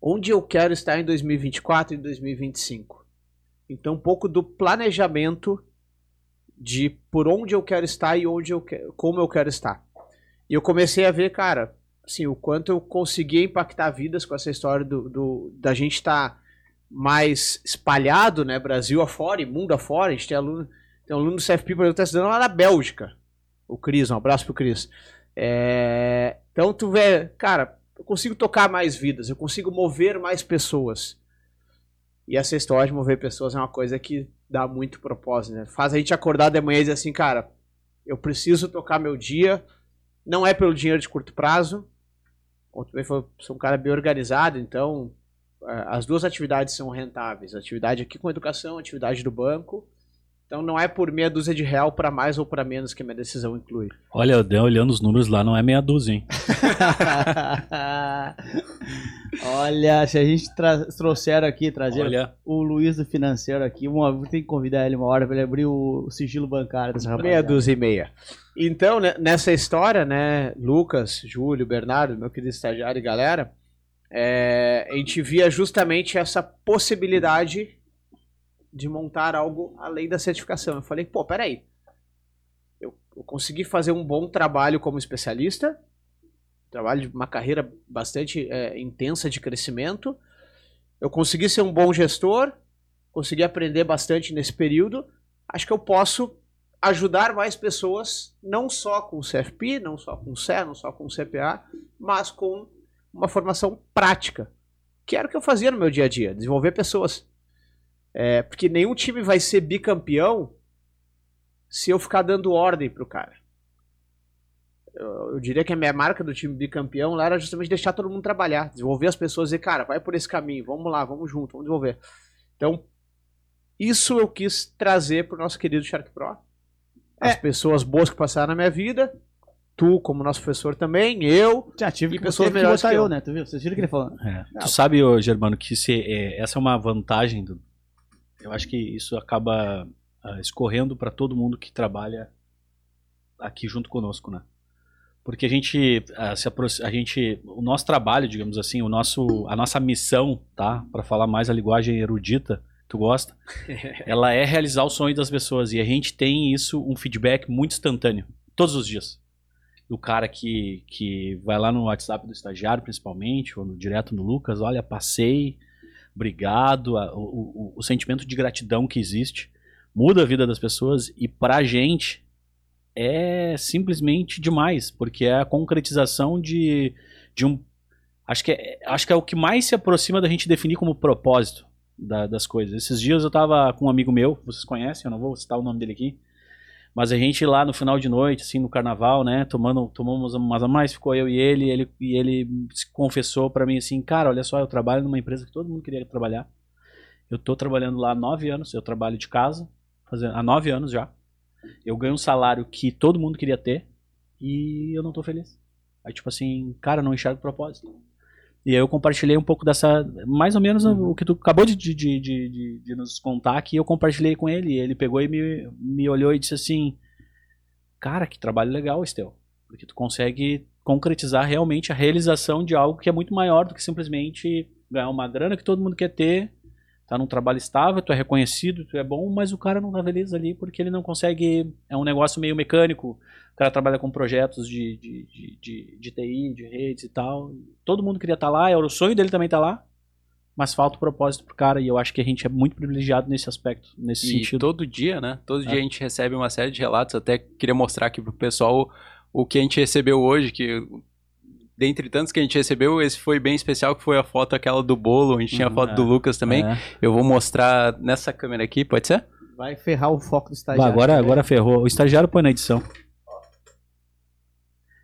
Onde eu quero estar em 2024 e 2025? Então, um pouco do planejamento de por onde eu quero estar e onde eu como eu quero estar. E eu comecei a ver, cara, assim, o quanto eu conseguia impactar vidas com essa história do, do da gente estar tá mais espalhado, né, Brasil afora e mundo afora. A gente tem aluno, tem aluno do CFP, por exemplo, que está estudando lá na Bélgica. O Cris, um abraço pro Cris. É, então tu vê, cara, eu consigo tocar mais vidas, eu consigo mover mais pessoas. E essa história de mover pessoas é uma coisa que dá muito propósito, né? Faz a gente acordar de manhã e dizer assim, cara, eu preciso tocar meu dia, não é pelo dinheiro de curto prazo. Como também sou um cara bem organizado, então é, as duas atividades são rentáveis. Atividade aqui com educação, atividade do banco. Então não é por meia dúzia de real para mais ou para menos que a minha decisão inclui. Olha, eu olhando os números lá, não é meia dúzia, hein? Olha, se a gente trouxer aqui, trazer Olha. o Luiz do financeiro aqui, uma, tem que convidar ele uma hora para ele abrir o sigilo bancário dessa Meia rapaziada. dúzia e meia. Então, né, nessa história, né, Lucas, Júlio, Bernardo, meu querido estagiário e galera, é, a gente via justamente essa possibilidade de montar algo além da certificação. Eu falei, pô, peraí. Eu, eu consegui fazer um bom trabalho como especialista, trabalho de uma carreira bastante é, intensa de crescimento. Eu consegui ser um bom gestor, consegui aprender bastante nesse período. Acho que eu posso ajudar mais pessoas, não só com o CFP, não só com o CE, não só com o CPA, mas com uma formação prática, que era o que eu fazia no meu dia a dia, desenvolver pessoas. É, porque nenhum time vai ser bicampeão se eu ficar dando ordem pro cara. Eu, eu, diria que a minha marca do time bicampeão lá era justamente deixar todo mundo trabalhar, desenvolver as pessoas e dizer, cara, vai por esse caminho, vamos lá, vamos junto, vamos desenvolver. Então, isso eu quis trazer pro nosso querido Shark Pro. As É. pessoas boas que passaram na minha vida, tu como nosso professor também, eu, Já tive E que pessoas melhores que eu, eu. né? Tu viu? Vocês viram o que ele falou? É. Tu sabe, ô, Germano, que se, é, essa é uma vantagem do. Eu acho que isso acaba ah, escorrendo para todo mundo que trabalha aqui junto conosco, né? Porque a gente, ah, se a gente, o nosso trabalho, digamos assim, o nosso, a nossa missão, tá? Para falar mais a linguagem erudita, tu gosta? ela é realizar o sonho das pessoas e a gente tem isso, um feedback muito instantâneo, todos os dias. Do cara que, que vai lá no WhatsApp do estagiário, principalmente, ou no, direto no Lucas, olha, passei, obrigado, a- o, o, o sentimento de gratidão que existe muda a vida das pessoas e pra gente é simplesmente demais, porque é a concretização de, de um. Acho que, é, acho que é o que mais se aproxima da gente definir como propósito da- das coisas. Esses dias eu tava com um amigo meu, vocês conhecem, eu não vou citar o nome dele aqui, mas a gente lá no final de noite, assim, no carnaval, né, tomando, tomamos umas a mais, ficou eu e ele, ele e ele se confessou pra mim assim, cara, olha só, eu trabalho numa empresa que todo mundo queria trabalhar. Eu tô trabalhando lá há nove anos, eu trabalho de casa, fazendo, há nove anos já. Eu ganho um salário que todo mundo queria ter e eu não tô feliz. Aí, tipo assim, cara, não enxergo propósito. E aí eu compartilhei um pouco dessa, mais ou menos o que tu acabou de, de, de, de, de nos contar, que eu compartilhei com ele. E ele pegou e me, me olhou e disse assim, cara, que trabalho legal, Estel. Porque tu consegue concretizar realmente a realização de algo que é muito maior do que simplesmente ganhar uma grana que todo mundo quer ter, tá num trabalho estável, tu é reconhecido, tu é bom, mas o cara não tá feliz ali porque ele não consegue. É um negócio meio mecânico. O cara trabalha com projetos de, de, de, de, de TI, de redes e tal. Todo mundo queria estar lá, era o sonho dele também estar lá, mas falta o propósito pro cara e eu acho que a gente é muito privilegiado nesse aspecto, nesse E sentido. todo dia, né? Todo É. dia a gente recebe uma série de relatos. Até queria mostrar aqui pro pessoal o que a gente recebeu hoje, que dentre tantos que a gente recebeu, esse foi bem especial, que foi a foto aquela do bolo. A gente tinha a Uhum, foto é. do Lucas também. É. Eu vou mostrar nessa câmera aqui, pode ser? Vai ferrar o foco do Bah, estagiário. agora, né? agora ferrou. O estagiário põe na edição.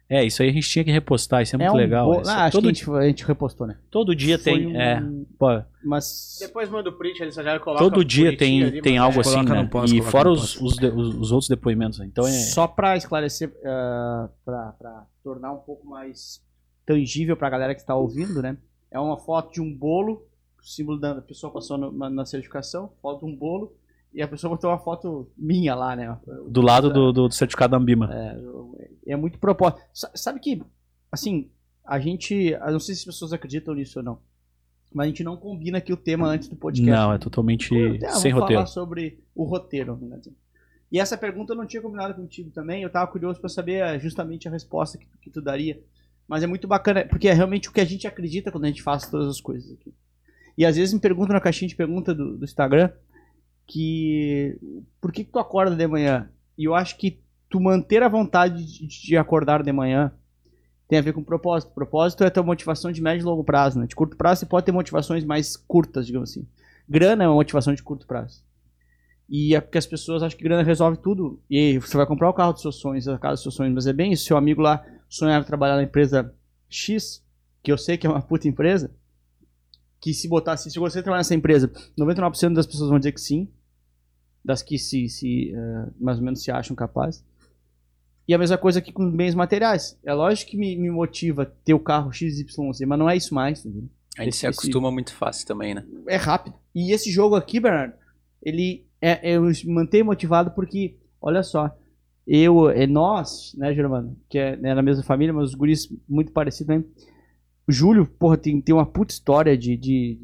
É, isso aí a gente tinha que repostar, isso é é muito um legal. bo- Essa- Ah, acho todo, que a gente, a gente repostou, né? todo dia Foi tem. um- É, pode. Mas. Depois manda o print ali, já coloca Todo dia tem, ali, tem algo é. assim, Coloca né? pós, e fora os, os, de- os- os outros depoimentos. Então é. Só pra esclarecer, uh, pra, pra tornar um pouco mais tangível pra galera que está ouvindo, né? É uma foto de um bolo, o símbolo da pessoa passou no- na, certificação, foto de um bolo, e a pessoa botou uma foto minha lá, né? Do lado do, do certificado da Ambima. É, é muito propósito. Sa- Sabe que, assim, a gente. Eu não sei se as pessoas acreditam nisso ou não. Mas a gente não combina aqui o tema antes do podcast. Não, é totalmente Ah, sem vamos roteiro. falar sobre o roteiro. né? E essa pergunta eu não tinha combinado contigo também. Eu tava curioso para saber eh, justamente a resposta que, que tu daria. Mas é muito bacana, porque é realmente o que a gente acredita quando a gente faz todas as coisas aqui. E às vezes me perguntam na caixinha de pergunta do, do Instagram que por que, que tu acorda de manhã? E eu acho que tu manter a vontade de, de acordar de manhã tem a ver com propósito. Propósito é a tua motivação de médio e longo prazo, né? De curto prazo você pode ter motivações mais curtas, digamos assim. Grana é uma motivação de curto prazo. E é porque as pessoas acham que grana resolve tudo. E você vai comprar o carro dos seus sonhos, a casa dos seus sonhos. Mas é bem isso. Seu amigo lá sonhava trabalhar na empresa X, que eu sei que é uma puta empresa. Que se botasse, se você trabalhar nessa empresa, 99% das pessoas vão dizer que sim. Das que se, se eh, mais ou menos se acham capazes. E a mesma coisa aqui com bens materiais. É lógico que me, me motiva ter o carro XYZ, mas não é isso mais. Entendeu? A gente se Esse- acostuma muito fácil também, né? é rápido. E esse jogo aqui, Bernardo, ele é, eu mantenho motivado porque, olha só, eu, é nós, né, Germano, que é né, na mesma família, mas os guris muito parecidos também. O Júlio, porra, tem, tem uma puta história de. de,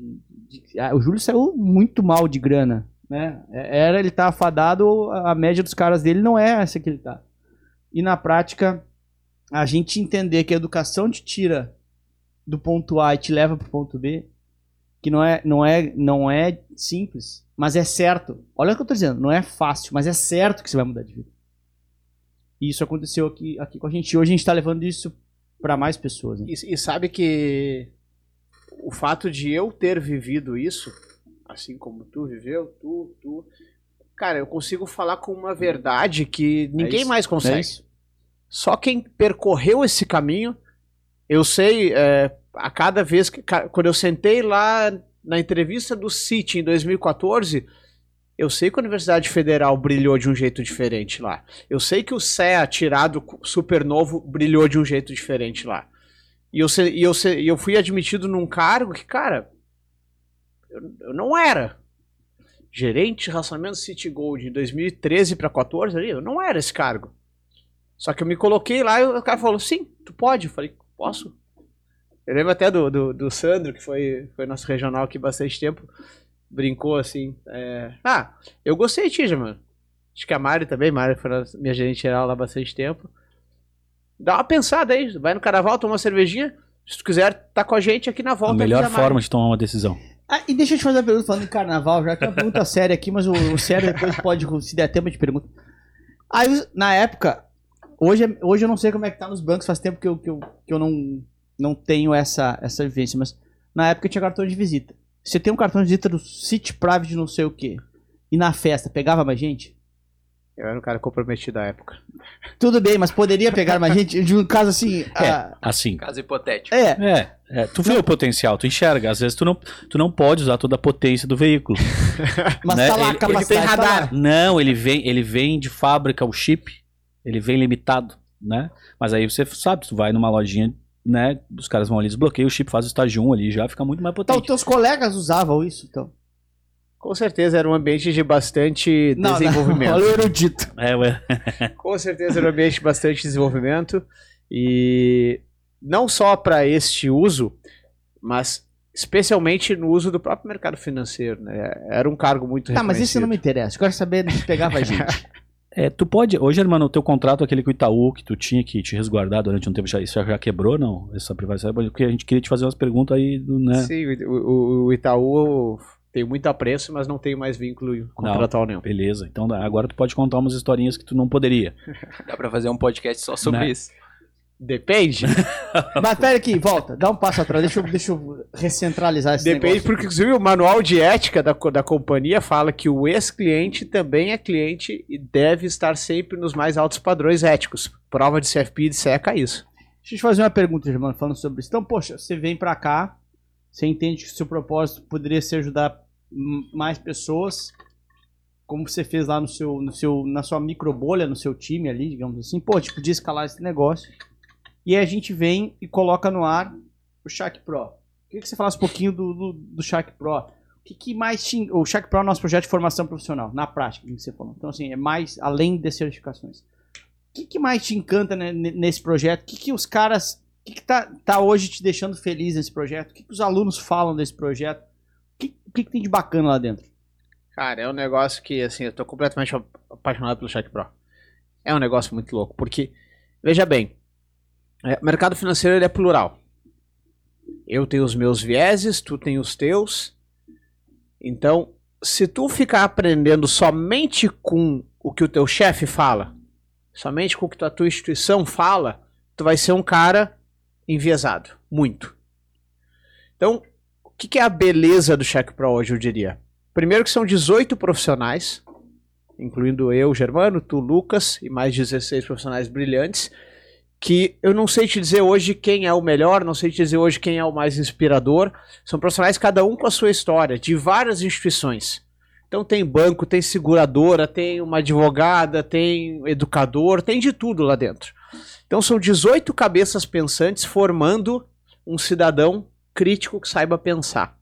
de- de- ah, o Júlio saiu muito mal de grana, né? É- Era, ele tá afadado, a a média dos caras dele não é essa que ele tá. E na prática, a gente entender que a educação te tira do ponto A e te leva pro ponto B, que não é, não é, não é simples, mas é certo. Olha o que eu tô dizendo, não é fácil, mas é certo que você vai mudar de vida. E isso aconteceu aqui, aqui com a gente. Hoje a gente tá levando isso para mais pessoas. Né? E, e sabe que o fato de eu ter vivido isso, assim como tu viveu, tu, tu. Cara, eu consigo falar com uma verdade que ninguém isso, mais É consegue. isso? Só quem percorreu esse caminho, eu sei, é, a cada vez que. Quando eu sentei lá na entrevista do City em 2014, eu sei que a Universidade Federal brilhou de um jeito diferente lá. Eu sei que o CEA tirado cu- supernovo brilhou de um jeito diferente lá. E eu, e eu, eu fui admitido num cargo que, cara, eu, eu não era. Gerente de racionamento City Gold em 2013 para 14 ali, eu não era esse cargo. Só que eu me coloquei lá e o cara falou, sim, tu pode. Eu falei, posso. Eu lembro até do, do, do Sandro, que foi, foi nosso regional aqui bastante tempo, brincou assim, é, ah, eu gostei de ti, mano. Acho que a Mari também, Mari foi a minha gerente geral lá há bastante tempo. Dá uma pensada aí, vai no carnaval, toma uma cervejinha, se tu quiser, tá com a gente aqui na volta. A melhor a forma de tomar uma decisão. Ah, e deixa eu te fazer uma pergunta falando em carnaval, já que é uma pergunta séria aqui, mas o, o sério depois pode, se der tempo, eu te pergunto. Aí, na época, hoje, é- hoje eu não sei como é que tá nos bancos, faz tempo que eu, que eu, que eu não, não tenho essa, essa vivência, mas na época eu tinha cartão de visita. Você tem um cartão de visita do City Private de não sei o quê, e na festa pegava mais gente? Eu era um cara comprometido à época. Tudo bem, mas poderia pegar mais gente? De um caso assim. É, ah, assim. Caso hipotético. é. É, é, tu vê o potencial, tu enxerga. Às vezes tu não, tu não pode usar toda a potência do veículo. Mas Né, tá lá, ele- a ele capacidade. tem tá radar. lá. Não, ele vem, ele vem de fábrica o chip, ele vem limitado, né? Mas aí você sabe, tu vai numa lojinha, né? Os caras vão ali, desbloqueiam o chip, faz o estágio 1 ali, já fica muito mais Então, potente. teus colegas usavam isso, então. Com certeza era um ambiente de bastante Não, desenvolvimento. Não, olha o erudito. É, ué. Com certeza era um ambiente de bastante desenvolvimento. E não só para este uso, mas especialmente no uso do próprio mercado financeiro. Né? Era um cargo muito Tá, mas isso não me interessa. Eu quero saber se pegava gente. É, tu pode. Hoje, irmão, o teu contrato, aquele com o Itaú, que tu tinha que te resguardar durante um tempo, já, isso já, já quebrou, não? Essa privacidade? Porque a gente queria te fazer umas perguntas aí, né? Sim, o, o- Itaú tem muito apreço, mas não tem mais vínculo contratual nenhum. Beleza. Então agora tu pode contar umas historinhas que tu não poderia. Dá pra fazer um podcast só sobre Né? isso. Depende. Mas pera aqui, volta. Dá um passo atrás. Deixa eu, deixa eu recentralizar esse Depende, negócio. porque inclusive o manual de ética da, da companhia fala que o ex-cliente também é cliente e deve estar sempre nos mais altos padrões éticos. Prova de CFP e de SECA é isso. Deixa eu te fazer uma pergunta, irmão, falando sobre isso. Então, poxa, você vem pra cá, Você entende que o seu propósito poderia ser ajudar mais pessoas, como você fez lá no seu, no seu, na sua micro bolha, no seu time ali, digamos assim. Pô, tipo, podia escalar esse negócio. E aí a gente vem e coloca no ar o Shark Pro. Queria que você falasse um pouquinho do, do, do Shark Pro. O que, que mais te... O Shark Pro é o nosso projeto de formação profissional, na prática, que você falou. Então, assim, é mais além das certificações. O que, que mais te encanta né, ne- nesse projeto? O que, que os caras. O que, que tá, tá hoje te deixando feliz nesse projeto? O que, que os alunos falam desse projeto? O que, o que, que tem de bacana lá dentro? Cara, é um negócio que, assim, eu tô completamente ap- apaixonado pelo Cheque Pro. É um negócio muito louco, porque, veja bem, é, mercado financeiro ele é plural. Eu tenho os meus vieses, tu tem os teus. Então, se tu ficar aprendendo somente com o que o teu chefe fala, somente com o que a tua instituição fala, tu vai ser um cara enviesado. Muito. Então, o que, que é a beleza do Cheque Pro hoje, eu diria? Primeiro que são 18 profissionais, incluindo eu, Germano, tu, Lucas e mais 16 profissionais brilhantes, que eu não sei te dizer hoje quem é o melhor, não sei te dizer hoje quem é o mais inspirador. São profissionais cada um com a sua história, de várias instituições. Então tem banco, tem seguradora, tem uma advogada, tem educador, tem de tudo lá dentro. Então são 18 cabeças pensantes formando um cidadão crítico que saiba pensar.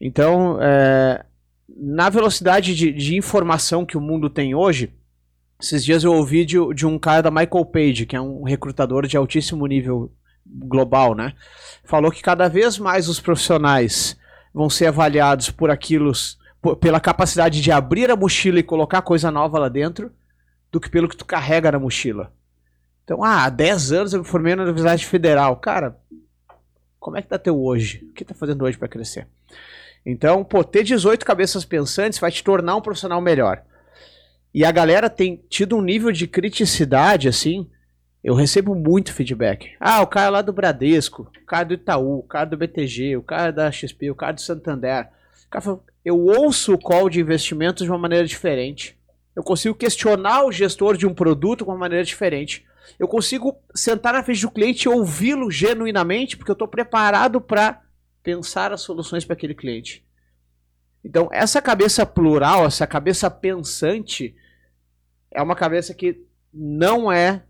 Então, é, na velocidade de, de informação que o mundo tem hoje, esses dias eu ouvi de, de um cara da Michael Page, que é um recrutador de altíssimo nível global, né? Falou que cada vez mais os profissionais vão ser avaliados por aquilo, por- pela capacidade de abrir a mochila e colocar coisa nova lá dentro, do que pelo que tu carrega na mochila. Então, ah, há 10 anos eu me formei na Universidade Federal. Cara, como é que tá teu hoje? O que tá fazendo hoje para crescer? Então, pô, ter 18 cabeças pensantes vai te tornar um profissional melhor. E a galera tem tido um nível de criticidade, assim. Eu recebo muito feedback. Ah, o cara lá do Bradesco, o cara do Itaú, o cara do BTG, o cara da XP, o cara do Santander. O cara fala, eu ouço o call de investimentos de uma maneira diferente. Eu consigo questionar o gestor de um produto de uma maneira diferente. Eu consigo sentar na frente do cliente e ouvi-lo genuinamente, porque eu estou preparado para pensar as soluções para aquele cliente. Então, essa cabeça plural, essa cabeça pensante, é uma cabeça que não é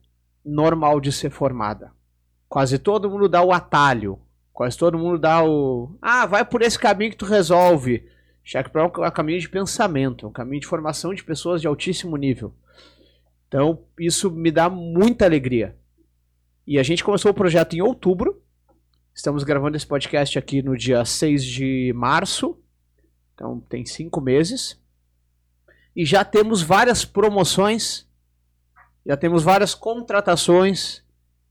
normal de ser formada. Quase todo mundo dá o atalho. Quase todo mundo dá o. Ah, vai por esse caminho que tu resolve. Cheque Pro é um caminho de pensamento, é um caminho de formação de pessoas de altíssimo nível. Então, isso me dá muita alegria. E a gente começou o projeto em outubro. Estamos gravando esse podcast aqui no dia 6 de março. Então, tem cinco meses. E já temos várias promoções. Já temos várias contratações.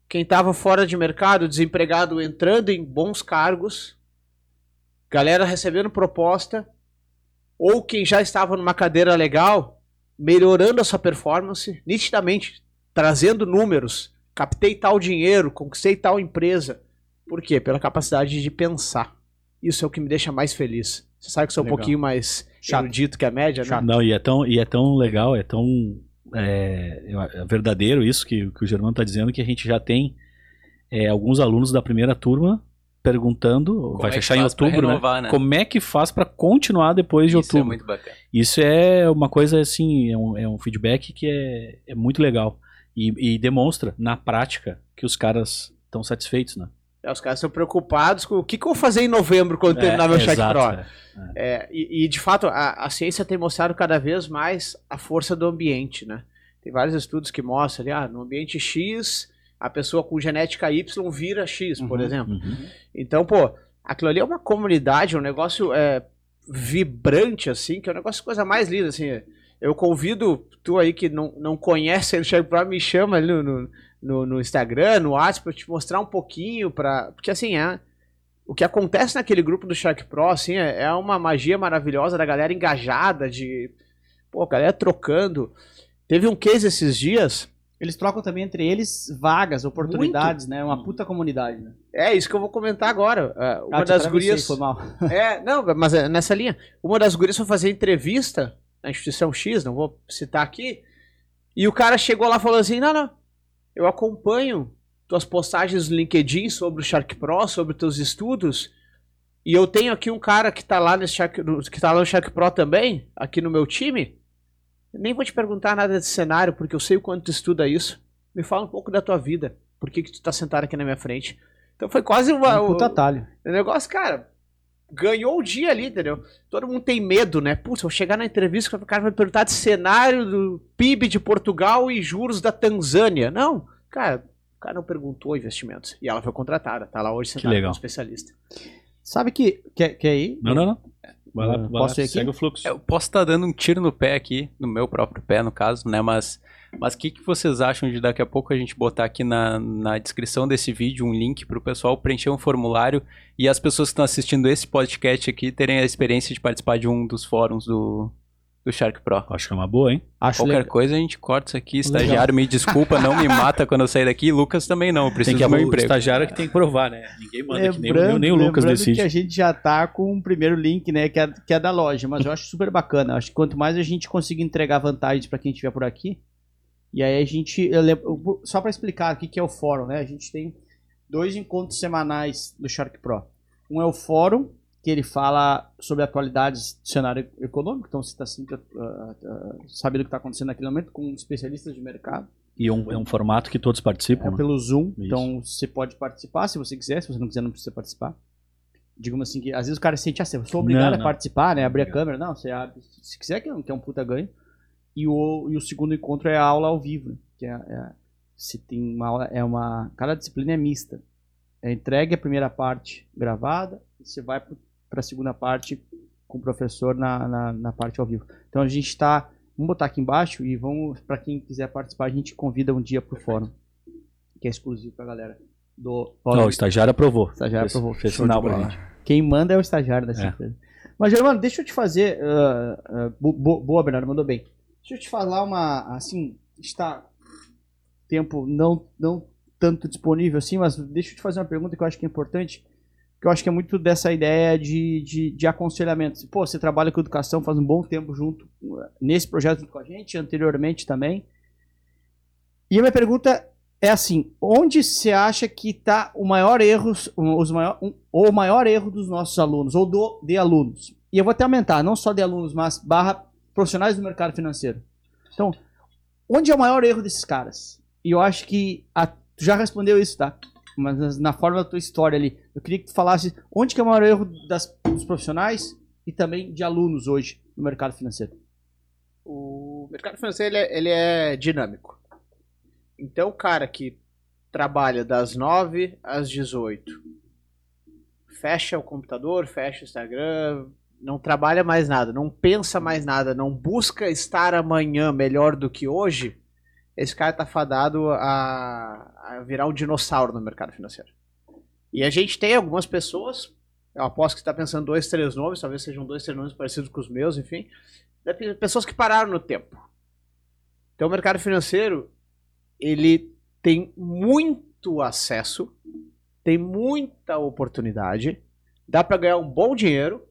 Quem estava fora de mercado, desempregado, entrando em bons cargos. Galera recebendo proposta. Ou quem já estava numa cadeira legal, melhorando a sua performance, nitidamente, trazendo números. Captei tal dinheiro, conquistei tal empresa. Por quê? Pela capacidade de pensar. Isso é o que me deixa mais feliz. Você sabe que sou um pouquinho mais Chato. erudito que a média, né? Não, e é tão, e é tão legal, é tão é, é verdadeiro isso que, que o Germano está dizendo, que a gente já tem é, alguns alunos da primeira turma perguntando, Como vai é fechar em outubro, né? renovar, né? Como é que faz para continuar depois de Isso é outubro? muito bacana. Isso é uma coisa assim, é um, é um feedback que é, é muito legal. E, e demonstra, na prática, que os caras estão satisfeitos, né? É, Os caras estão preocupados com o que, que eu vou fazer em novembro quando terminar meu cheque pro. é. É, e, e, de fato, a, a ciência tem mostrado cada vez mais a força do ambiente, né? Tem vários estudos que mostram ali, ah, no ambiente X, a pessoa com genética Y vira X, por Uhum, exemplo. Uhum. Então, pô, aquilo ali é uma comunidade, um negócio é, vibrante, assim, que é um negócio coisa mais linda, assim. Eu convido tu aí que não, não conhece o Cheque Pro, me chama ali no, no, no, no Instagram, no WhatsApp, pra te mostrar um pouquinho, pra, porque assim, é, o que acontece naquele grupo do Shark Pro, assim, é, é uma magia maravilhosa da galera engajada, de, pô, galera trocando. Teve um case esses dias, Eles trocam também entre eles vagas, oportunidades, né? Uma puta comunidade, né? é isso que eu vou comentar agora. É, uma Ah, das gurias... Foi mal. É, não, mas é nessa linha. Uma das gurias foi fazer entrevista na instituição X, não vou citar aqui. E o cara chegou lá e falou assim: não, não, eu acompanho tuas postagens no LinkedIn sobre o Shark Pro, sobre teus estudos. E eu tenho aqui um cara que tá lá nesse Shark, no- que tá lá no Shark Pro também, aqui no meu time. Nem vou te perguntar nada desse cenário, porque eu sei o quanto tu estuda isso. Me fala um pouco da tua vida. Por que, que tu tá sentado aqui na minha frente? Então foi quase uma. Um atalho. O negócio, cara, ganhou o dia ali, entendeu? Todo mundo tem medo, né? Putz, eu vou chegar na entrevista, o cara vai perguntar de cenário do PIB de Portugal e juros da Tanzânia. Não, cara, o cara não perguntou investimentos. E ela foi contratada, tá lá hoje sentada como especialista. Sabe que. Quer, quer ir? Não, não, não. Vai lá, vai posso lá ir aqui? segue o fluxo. Eu posso estar dando um tiro no pé aqui, no meu próprio pé, no caso, né? Mas mas o que, que vocês acham de daqui a pouco a gente botar aqui na, na descrição desse vídeo um link para o pessoal preencher um formulário e as pessoas que estão assistindo esse podcast aqui terem a experiência de participar de um dos fóruns do, do Shark Pro? Acho que é uma boa, hein? Acho Qualquer legal. coisa a gente corta isso aqui. Estagiário, me desculpa, não me mata quando eu sair daqui. Lucas também não, eu preciso Tem que do meu emprego. estagiário que tem que provar, né? Ninguém manda que nem, Lembrando- nem o Lucas lembrando decide. que a gente já tá com o primeiro link, né, que é, que é da loja, mas eu acho super bacana. Eu Acho que quanto mais a gente conseguir entregar vantagens para quem estiver por aqui, e aí a gente, lembro- só para explicar o que é o fórum, né? A gente tem dois encontros semanais do Shark Pro. Um é o fórum, que ele fala sobre atualidades do cenário econômico, então você está sempre ah, ah, sabendo o que está acontecendo naquele momento com especialistas de mercado. E é um, é um formato que todos participam. É né? pelo Zoom, Isso. então você pode participar se você quiser, se você não quiser não precisa participar. Digamos assim que às vezes o cara se sente assim, eu sou obrigado Não, a não. participar, né, abrir a câmera, não, você abre, se quiser que é um puta ganho. E o, e o segundo encontro é a aula ao vivo, né, que é, é- se tem uma aula, é uma, cada disciplina é mista. É entregue a primeira parte gravada e você vai para a segunda parte com o professor na, na, na parte ao vivo. Então a gente está, vamos botar aqui embaixo e vamos, para quem quiser participar, a gente convida um dia pro fórum que é exclusivo pra galera do Ó, o estagiário aprovou. O estagiário Fez- aprovou. Fez sinal gente. Quem manda é o estagiário dessa É. empresa. Mas, Germano, deixa eu te fazer. bo- bo- boa, Bernardo, mandou bem. Deixa eu te falar uma. Assim, está tempo não, não tanto disponível assim, mas deixa eu te fazer uma pergunta que eu acho que é importante. Que eu acho que é muito dessa ideia de, de, de aconselhamento. Pô, você trabalha com educação faz um bom tempo junto nesse projeto junto com a gente, anteriormente também. E a minha pergunta é assim, onde você acha que está o maior erro, os maior, um, ou o maior erro dos nossos alunos, ou do, de alunos? E eu vou até aumentar, não só de alunos, mas barra profissionais do mercado financeiro. Então, onde é o maior erro desses caras? E eu acho que a- tu já respondeu isso, tá? Mas na forma da tua história ali, eu queria que tu falasse onde que é o maior erro das, dos profissionais e também de alunos hoje no mercado financeiro. O mercado financeiro ele é, ele é dinâmico. Então, o cara que trabalha das 9 às 18, fecha o computador, fecha o Instagram, não trabalha mais nada, não pensa mais nada, não busca estar amanhã melhor do que hoje, esse cara tá fadado a, a virar um dinossauro no mercado financeiro. E a gente tem algumas pessoas, eu aposto que está pensando dois, três nomes, talvez sejam dois, três nomes parecidos com os meus, enfim, pe- pessoas que pararam no tempo. Então o mercado financeiro, ele tem muito acesso, tem muita oportunidade, dá para ganhar um bom dinheiro,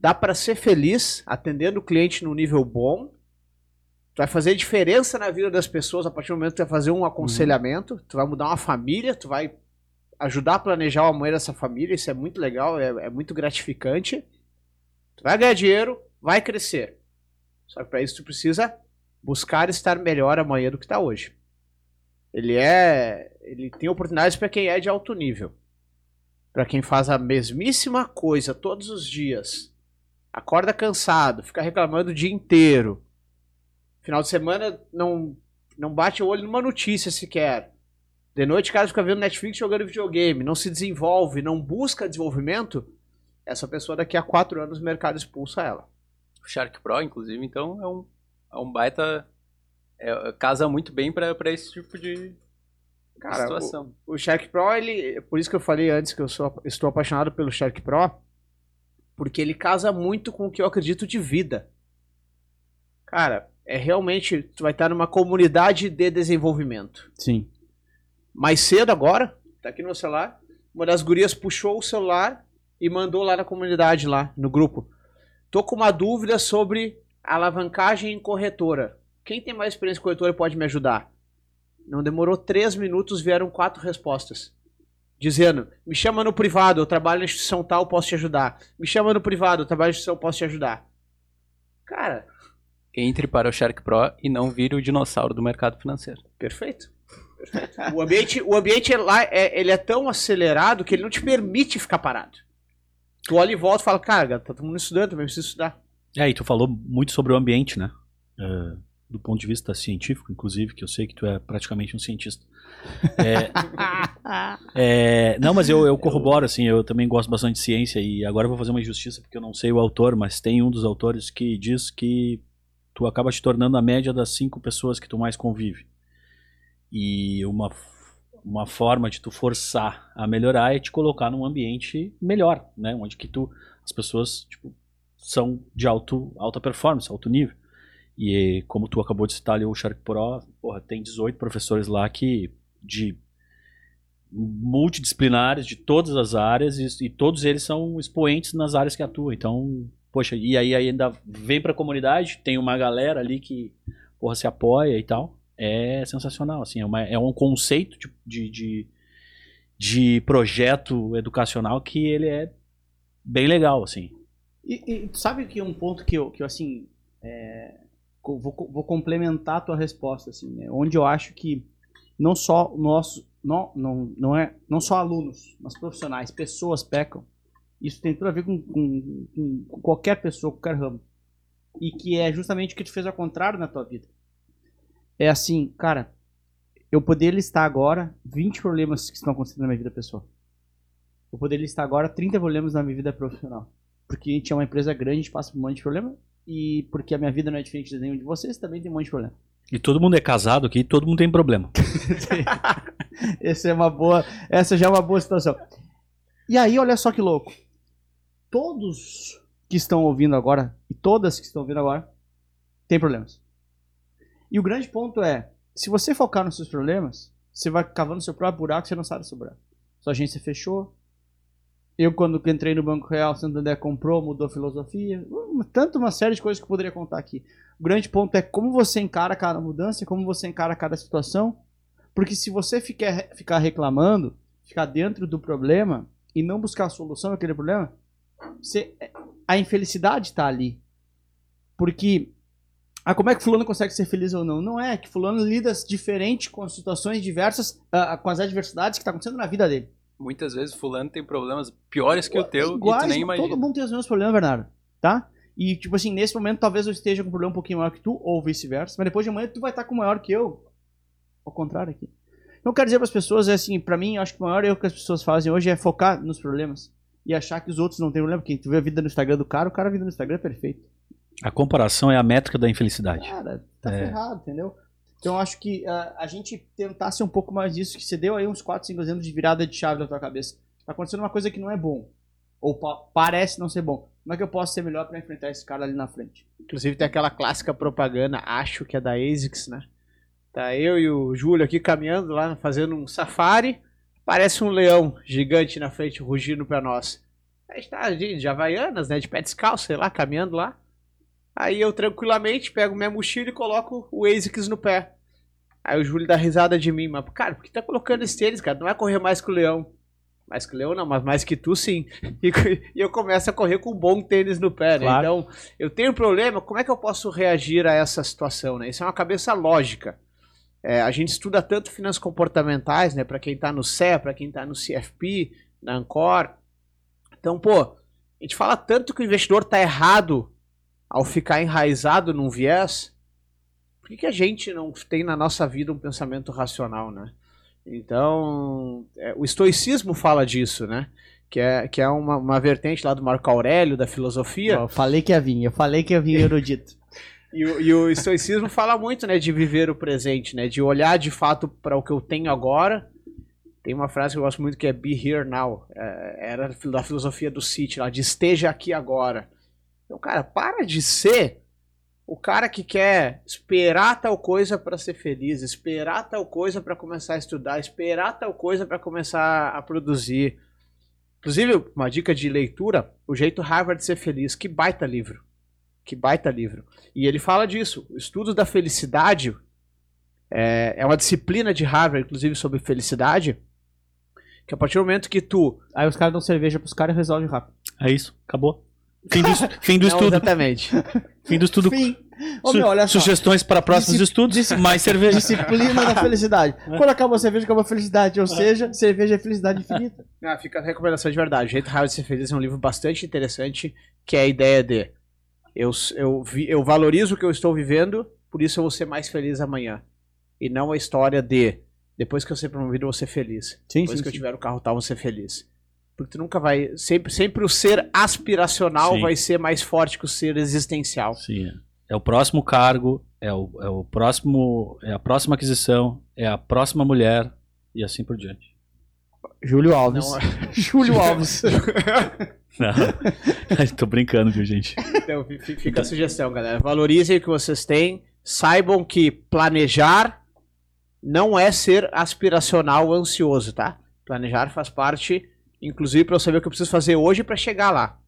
dá para ser feliz atendendo o cliente no nível bom. Tu vai fazer diferença na vida das pessoas a partir do momento que tu vai fazer um aconselhamento, tu vai mudar uma família, tu vai ajudar a planejar o amanhã dessa família, isso é muito legal, é, é muito gratificante. Tu vai ganhar dinheiro, vai crescer. Só que para isso tu precisa buscar estar melhor amanhã do que está hoje. Ele é, ele tem oportunidades para quem é de alto nível. Para quem faz a mesmíssima coisa todos os dias. Acorda cansado, fica reclamando o dia inteiro. Final de semana não não bate o olho numa notícia sequer. De noite o cara fica vendo Netflix jogando videogame, não se desenvolve, não busca desenvolvimento. Essa pessoa daqui a quatro anos o mercado expulsa ela. O Shark Pro, inclusive, então, é um, é um baita. é- casa muito bem pra pra esse tipo de Cara, situação. O Shark Pro, ele. Por isso que eu falei antes que eu sou, estou apaixonado pelo Shark Pro. Porque ele casa muito com o que eu acredito de vida. Cara, é realmente. Tu vai estar numa comunidade de desenvolvimento. Sim. Mais cedo agora, tá aqui no meu celular. Uma das gurias puxou o celular e mandou lá na comunidade, lá no grupo. Tô com uma dúvida sobre alavancagem em corretora. Quem tem mais experiência em corretora pode me ajudar? Não demorou três minutos, vieram quatro respostas. Dizendo: me chama no privado, eu trabalho na instituição tal, posso te ajudar. Me chama no privado, eu trabalho na instituição, posso te ajudar. Cara, Entre para o Shark Pro e não vire o dinossauro do mercado financeiro. perfeito. Perfeito. O ambiente, o ambiente é lá é, ele é tão acelerado que ele não te permite ficar parado. Tu olha e volta e fala, cara, tá todo mundo estudando, também preciso estudar. É, e tu falou muito sobre o ambiente, né? É, do ponto de vista científico, inclusive, que eu sei que tu é praticamente um cientista. É, é, não, mas eu, eu corroboro, assim, eu também gosto bastante de ciência e agora vou fazer uma injustiça porque eu não sei o autor, mas tem um dos autores que diz que tu acaba te tornando a média das cinco pessoas que tu mais convive. E uma, uma forma de tu forçar a melhorar é te colocar num ambiente melhor, né? Onde que tu, as pessoas, tipo, são de alto, alta performance, alto nível. E como tu acabou de citar ali o Shark Pro, porra, tem 18 professores lá que de multidisciplinares de todas as áreas e, e todos eles são expoentes nas áreas que atuam. Então, poxa, e aí ainda vem pra comunidade, tem uma galera ali que porra, se apoia e tal. É sensacional, assim, é, uma- é um conceito de, de, de, projeto educacional que ele é bem legal, assim. E, e sabe que um ponto que eu, que eu assim, é, vou, vou complementar a tua resposta, assim, né? Onde eu acho que não só nós, não, não, não é, não só alunos, mas profissionais, pessoas pecam. Isso tem tudo a ver com, com- com- qualquer pessoa, qualquer ramo. E que é justamente o que tu fez ao contrário na tua vida. É assim, cara, eu poderia listar agora 20 problemas que estão acontecendo na minha vida pessoal. Eu poderia listar agora 30 problemas na minha vida profissional porque a gente é uma empresa grande, a gente passa por um monte de problema. E porque a minha vida não é diferente de nenhum de vocês, também tem um monte de problema. E todo mundo é casado aqui, todo mundo tem problema. essa é uma boa, essa já é uma boa situação. E aí, olha só que louco. Todos que estão ouvindo agora, e todas que estão ouvindo agora, têm problemas. E o grande ponto é, se você focar nos seus problemas, você vai cavando seu próprio buraco, você não sabe seu buraco. Sua agência fechou. Eu, quando entrei no Banco Real, Santander comprou, mudou filosofia. Tanto uma série de coisas que eu poderia contar aqui. O grande ponto é como você encara cada mudança, como você encara cada situação. Porque se você ficar, ficar reclamando, ficar dentro do problema e não buscar a solução daquele problema, você, a infelicidade está ali. Porque ah, como é que fulano consegue ser feliz ou não? Não é que fulano lida diferente com situações diversas, ah, com as adversidades que está acontecendo na vida dele. Muitas vezes fulano tem problemas piores que o teu Iguais, e tu nem imagina. Todo mundo tem os mesmos problemas, Bernardo. Tá? E, tipo assim, nesse momento talvez eu esteja com um problema um pouquinho maior que tu, ou vice-versa, mas depois de amanhã tu vai estar com maior que eu. Ao contrário aqui. Então eu quero dizer para as pessoas, é assim, para mim, acho que o maior erro que as pessoas fazem hoje é focar nos problemas e achar que os outros não têm problema, porque tu vê a vida no Instagram do cara, o cara a vida no Instagram é perfeito. A comparação é a métrica da infelicidade. Cara, tá É. ferrado, entendeu? Então acho que ah, a gente tentasse um pouco mais disso, que você deu aí uns 4, 5 anos de virada de chave na tua cabeça. Tá acontecendo uma coisa que não é bom. Ou pa- parece não ser bom. Como é que eu posso ser melhor pra enfrentar esse cara ali na frente? Inclusive tem aquela clássica propaganda, acho que é da ASICS, né? Tá eu e o Júlio aqui caminhando lá, fazendo um safari. Parece um leão gigante na frente, rugindo pra nós. A gente tá de, de Havaianas, né? De pé descalço, sei lá, caminhando lá. Aí eu tranquilamente pego minha mochila e coloco o ASICS no pé. Aí o Júlio dá risada de mim, mas, cara, por que tá colocando esse tênis, cara? Não vai correr mais que o leão. Mais que o leão não, mas mais que tu sim. E, e eu começo a correr com um bom tênis no pé, né? Claro. Então, eu tenho um problema, como é que eu posso reagir a essa situação, né? Isso é uma cabeça lógica. É, a gente estuda tanto finanças comportamentais, né? Para quem tá no CE, para quem tá no CFP, na Ancor. Então, pô, a gente fala tanto que o investidor tá errado ao ficar enraizado num viés. Por que, que a gente não tem na nossa vida um pensamento racional, né? Então, é, o estoicismo fala disso, né? Que é, que é uma, uma vertente lá do Marco Aurélio, da filosofia. Eu falei que ia vir, eu falei que ia vir erudito. E, o- e o estoicismo fala muito, né, de viver o presente, né, de olhar de fato para o que eu tenho agora. Tem uma frase que eu gosto muito que é be here now. É, era da filosofia do City lá, de esteja aqui agora. Então, cara, para de ser o cara que quer esperar tal coisa para ser feliz, esperar tal coisa para começar a estudar, esperar tal coisa para começar a produzir. Inclusive, uma dica de leitura, O Jeito Harvard de Ser Feliz, que baita livro. Que baita livro. E ele fala disso. O estudo da felicidade é, é uma disciplina de Harvard, inclusive sobre felicidade, Que a partir do momento que tu. Aí os caras dão cerveja pros caras e resolvem rápido. É isso, acabou. Fim do, fim do Não, estudo. exatamente. Fim do estudo. Fim. Ô, meu, olha só. Sugestões para próximos Disci- estudos. disci- Mais cerveja. Disciplina da felicidade. Quando acabou a cerveja, acabou a felicidade. Ou seja, cerveja é felicidade infinita. Ah, fica a recomendação de verdade. O Jeito Raro de Ser Feliz é um livro bastante interessante, que é a ideia de eu, eu, vi- eu valorizo o que eu estou vivendo, por isso eu vou ser mais feliz amanhã. E não a história de depois que eu ser promovido, eu vou ser feliz. Sim, Depois que eu tiver o carro tal, eu vou ser feliz. Porque tu nunca vai. Sempre, sempre o ser aspiracional Sim. vai ser mais forte que o ser existencial. Sim, é. É o próximo cargo, é o, é o próximo, é a próxima aquisição, é a próxima mulher e assim por diante. Júlio Alves. Não, Júlio Alves. Não. Tô brincando, viu, gente? Então, fi- fi- fica a sugestão, galera. Valorizem o que vocês têm. Saibam que planejar não é ser aspiracional ou ansioso, tá? Planejar faz parte, inclusive, para eu saber o que eu preciso fazer hoje para chegar lá.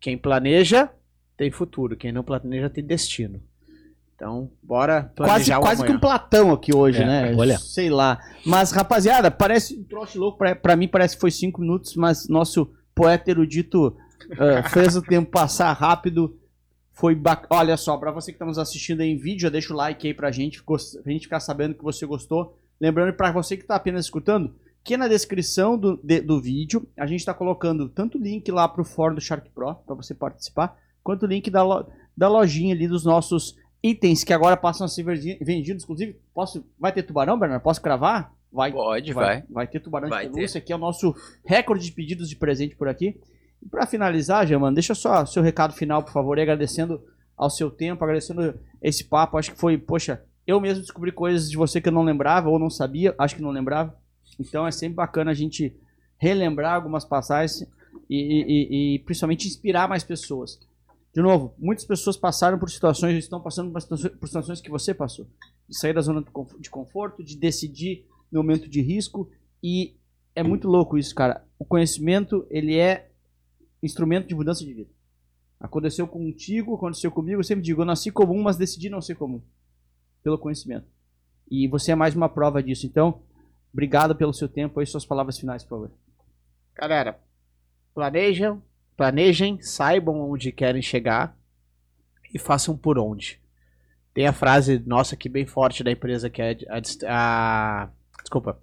Quem planeja tem futuro, quem não planeja tem destino. Então, bora Quase, planejar o quase que um Platão aqui hoje, É, né? olha. Sei lá. Mas, rapaziada, parece um troço louco. Pra, pra mim parece que foi cinco minutos, mas nosso poeta erudito ah, fez o tempo passar rápido. Foi bacana. Olha só, pra você que tá nos assistindo aí em vídeo, já deixa o like aí pra gente, pra gente ficar sabendo que você gostou. Lembrando pra você que tá apenas escutando, que na descrição do, de- do vídeo a gente tá colocando tanto o link lá pro fórum do Shark Pro, pra você participar, quanto o link da, lo- da lojinha ali dos nossos itens que agora passam a ser vendidos. Inclusive, posso, vai ter tubarão, Bernardo? Posso cravar? Vai. Pode, vai. Vai ter tubarão Vai de ter. pelúcia, que é o nosso recorde de pedidos de presente por aqui. E pra finalizar, Germano, deixa só seu recado final, por favor, e agradecendo ao seu tempo, agradecendo esse papo. Acho que foi, poxa, eu mesmo descobri coisas de você que eu não lembrava ou não sabia, acho que não lembrava. Então é sempre bacana a gente relembrar algumas passagens e, e- e- principalmente inspirar mais pessoas. De novo, muitas pessoas passaram por situações, estão passando por situações, que você passou. De sair da zona de conforto, de decidir no momento de risco. E é muito louco isso, cara. O conhecimento, ele é instrumento de mudança de vida. Aconteceu contigo, aconteceu comigo. Eu sempre digo, eu nasci comum, mas decidi não ser comum. Pelo conhecimento. E você é mais uma prova disso. Então, obrigado pelo seu tempo e suas palavras finais, por favor. Galera, planejam, planejem, saibam onde querem chegar e façam por onde. Tem a frase nossa aqui bem forte da empresa que é a, dist- a- desculpa,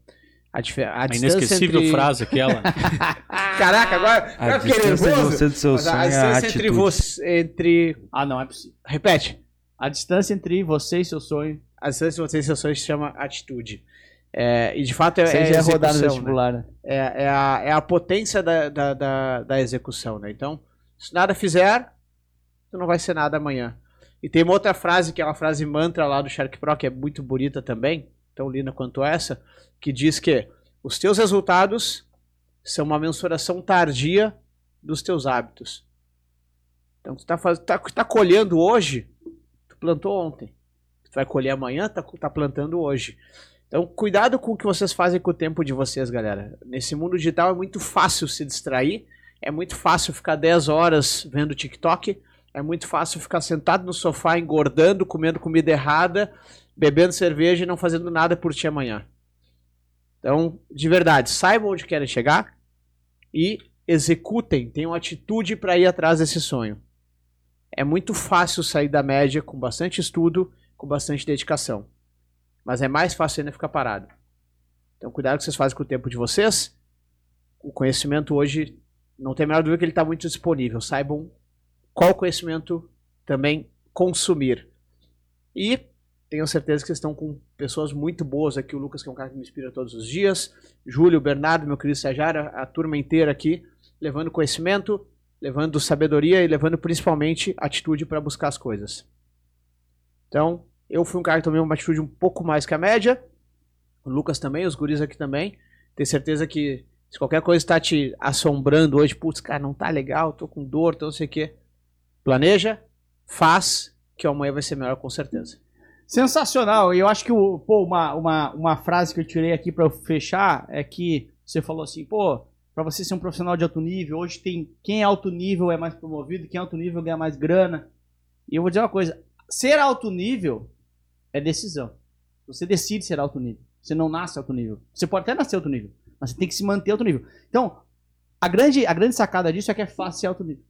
a, a A inesquecível entre... frase aquela. Caraca, agora, A fiquei nervoso. você do seu sonho a é a distância entre você, entre, Ah, não, é possível. repete. A distância entre você e seu sonho. A distância entre você e seus sonhos se chama atitude. É, e de fato é, é já é execução, né? vestibular, né? é, é, a, é a potência da, da, da, da execução, né? Então, se nada fizer, tu não vai ser nada amanhã. E tem uma outra frase, que é uma frase mantra lá do Shark Pro, que é muito bonita também, tão linda quanto essa, que diz que os teus resultados são uma mensuração tardia dos teus hábitos. Então, tu tá, faz, tá, tá colhendo hoje, tu plantou ontem. Tu vai colher amanhã, tá, tá plantando hoje. Então, cuidado com o que vocês fazem com o tempo de vocês, galera. Nesse mundo digital é muito fácil se distrair, é muito fácil ficar 10 horas vendo TikTok, é muito fácil ficar sentado no sofá engordando, comendo comida errada, bebendo cerveja e não fazendo nada por ti amanhã. Então, de verdade, saibam onde querem chegar e executem, tenham atitude para ir atrás desse sonho. É muito fácil sair da média com bastante estudo, com bastante dedicação. Mas é mais fácil ainda ficar parado. Então, cuidado que vocês fazem com o tempo de vocês. O conhecimento hoje, não tem a menor dúvida que ele está muito disponível. Saibam qual conhecimento também consumir. E tenho certeza que vocês estão com pessoas muito boas aqui. O Lucas, que é um cara que me inspira todos os dias. Júlio, Bernardo, meu querido estagiário, a, a turma inteira aqui, levando conhecimento, levando sabedoria e levando principalmente atitude para buscar as coisas. Então, eu fui um cara que tomei uma atitude um pouco mais que a média. O Lucas também, os guris aqui também. Tenho certeza que se qualquer coisa está te assombrando hoje, putz, cara, não tá legal, tô com dor, tô não sei o quê. Planeja, faz, que amanhã vai ser melhor com certeza. Sensacional. E eu acho que o, pô, uma, uma, uma frase que eu tirei aqui eu fechar é que você falou assim, pô, pra você ser um profissional de alto nível, hoje tem quem é alto nível é mais promovido, quem é alto nível ganha mais grana. E eu vou dizer uma coisa, ser alto nível é decisão. Você decide ser alto nível. Você não nasce alto nível. Você pode até nascer alto nível, Mas você tem que se manter alto nível. Então, a grande, a grande sacada disso é que é fácil ser alto nível.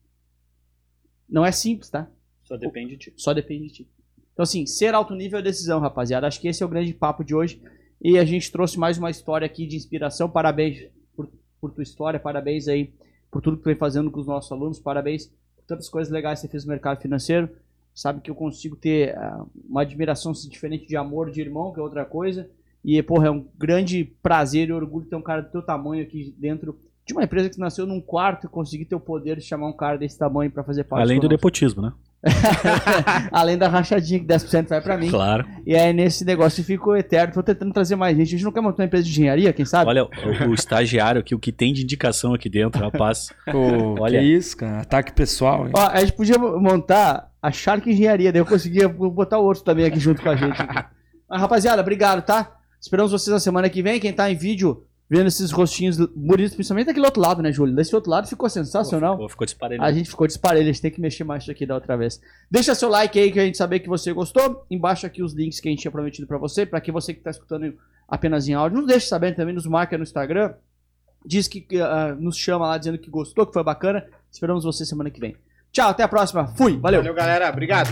Não é simples, tá? Só depende de ti. Só depende de ti. Então, assim, ser alto nível é decisão, rapaziada. Acho que esse é o grande papo de hoje. E a gente trouxe mais uma história aqui de inspiração. Parabéns por, por tua história, parabéns aí por tudo que tu vem fazendo com os nossos alunos, parabéns por tantas coisas legais que você fez no mercado financeiro. Sabe que eu consigo ter uh, uma admiração diferente de amor de irmão, que é outra coisa. E, porra, é um grande prazer e orgulho ter um cara do teu tamanho aqui dentro de uma empresa que nasceu num quarto e conseguir ter o poder de chamar um cara desse tamanho para fazer parte Além do nepotismo, né? Além da rachadinha que 10% vai para mim. Claro. E aí nesse negócio ficou eterno. Tô tentando trazer mais gente. A gente não quer montar uma empresa de engenharia, quem sabe? Olha, o, o estagiário aqui, o que tem de indicação aqui dentro, rapaz. Pô, Olha. que isso, cara. Ataque pessoal, hein? Ó, a gente podia montar a Shark Engenharia, daí eu conseguia botar o outro também aqui junto com a gente. Mas, rapaziada, obrigado, tá? Esperamos vocês na semana que vem. Quem tá em vídeo vendo esses rostinhos bonitos, principalmente daquele outro lado, né, Júlio? Desse outro lado ficou sensacional. Ficou, ficou disparelho. A gente ficou disparelho, a gente tem que mexer mais isso aqui da outra vez. Deixa seu like aí que a gente saber que você gostou. Embaixo aqui os links que a gente tinha prometido pra você. Pra que você que tá escutando apenas em áudio, nos deixe saber também, nos marca no Instagram. Diz que ah, nos chama lá dizendo que gostou, que foi bacana. Esperamos você semana que vem. Tchau, até a próxima. Fui, valeu. Valeu, galera. Obrigado.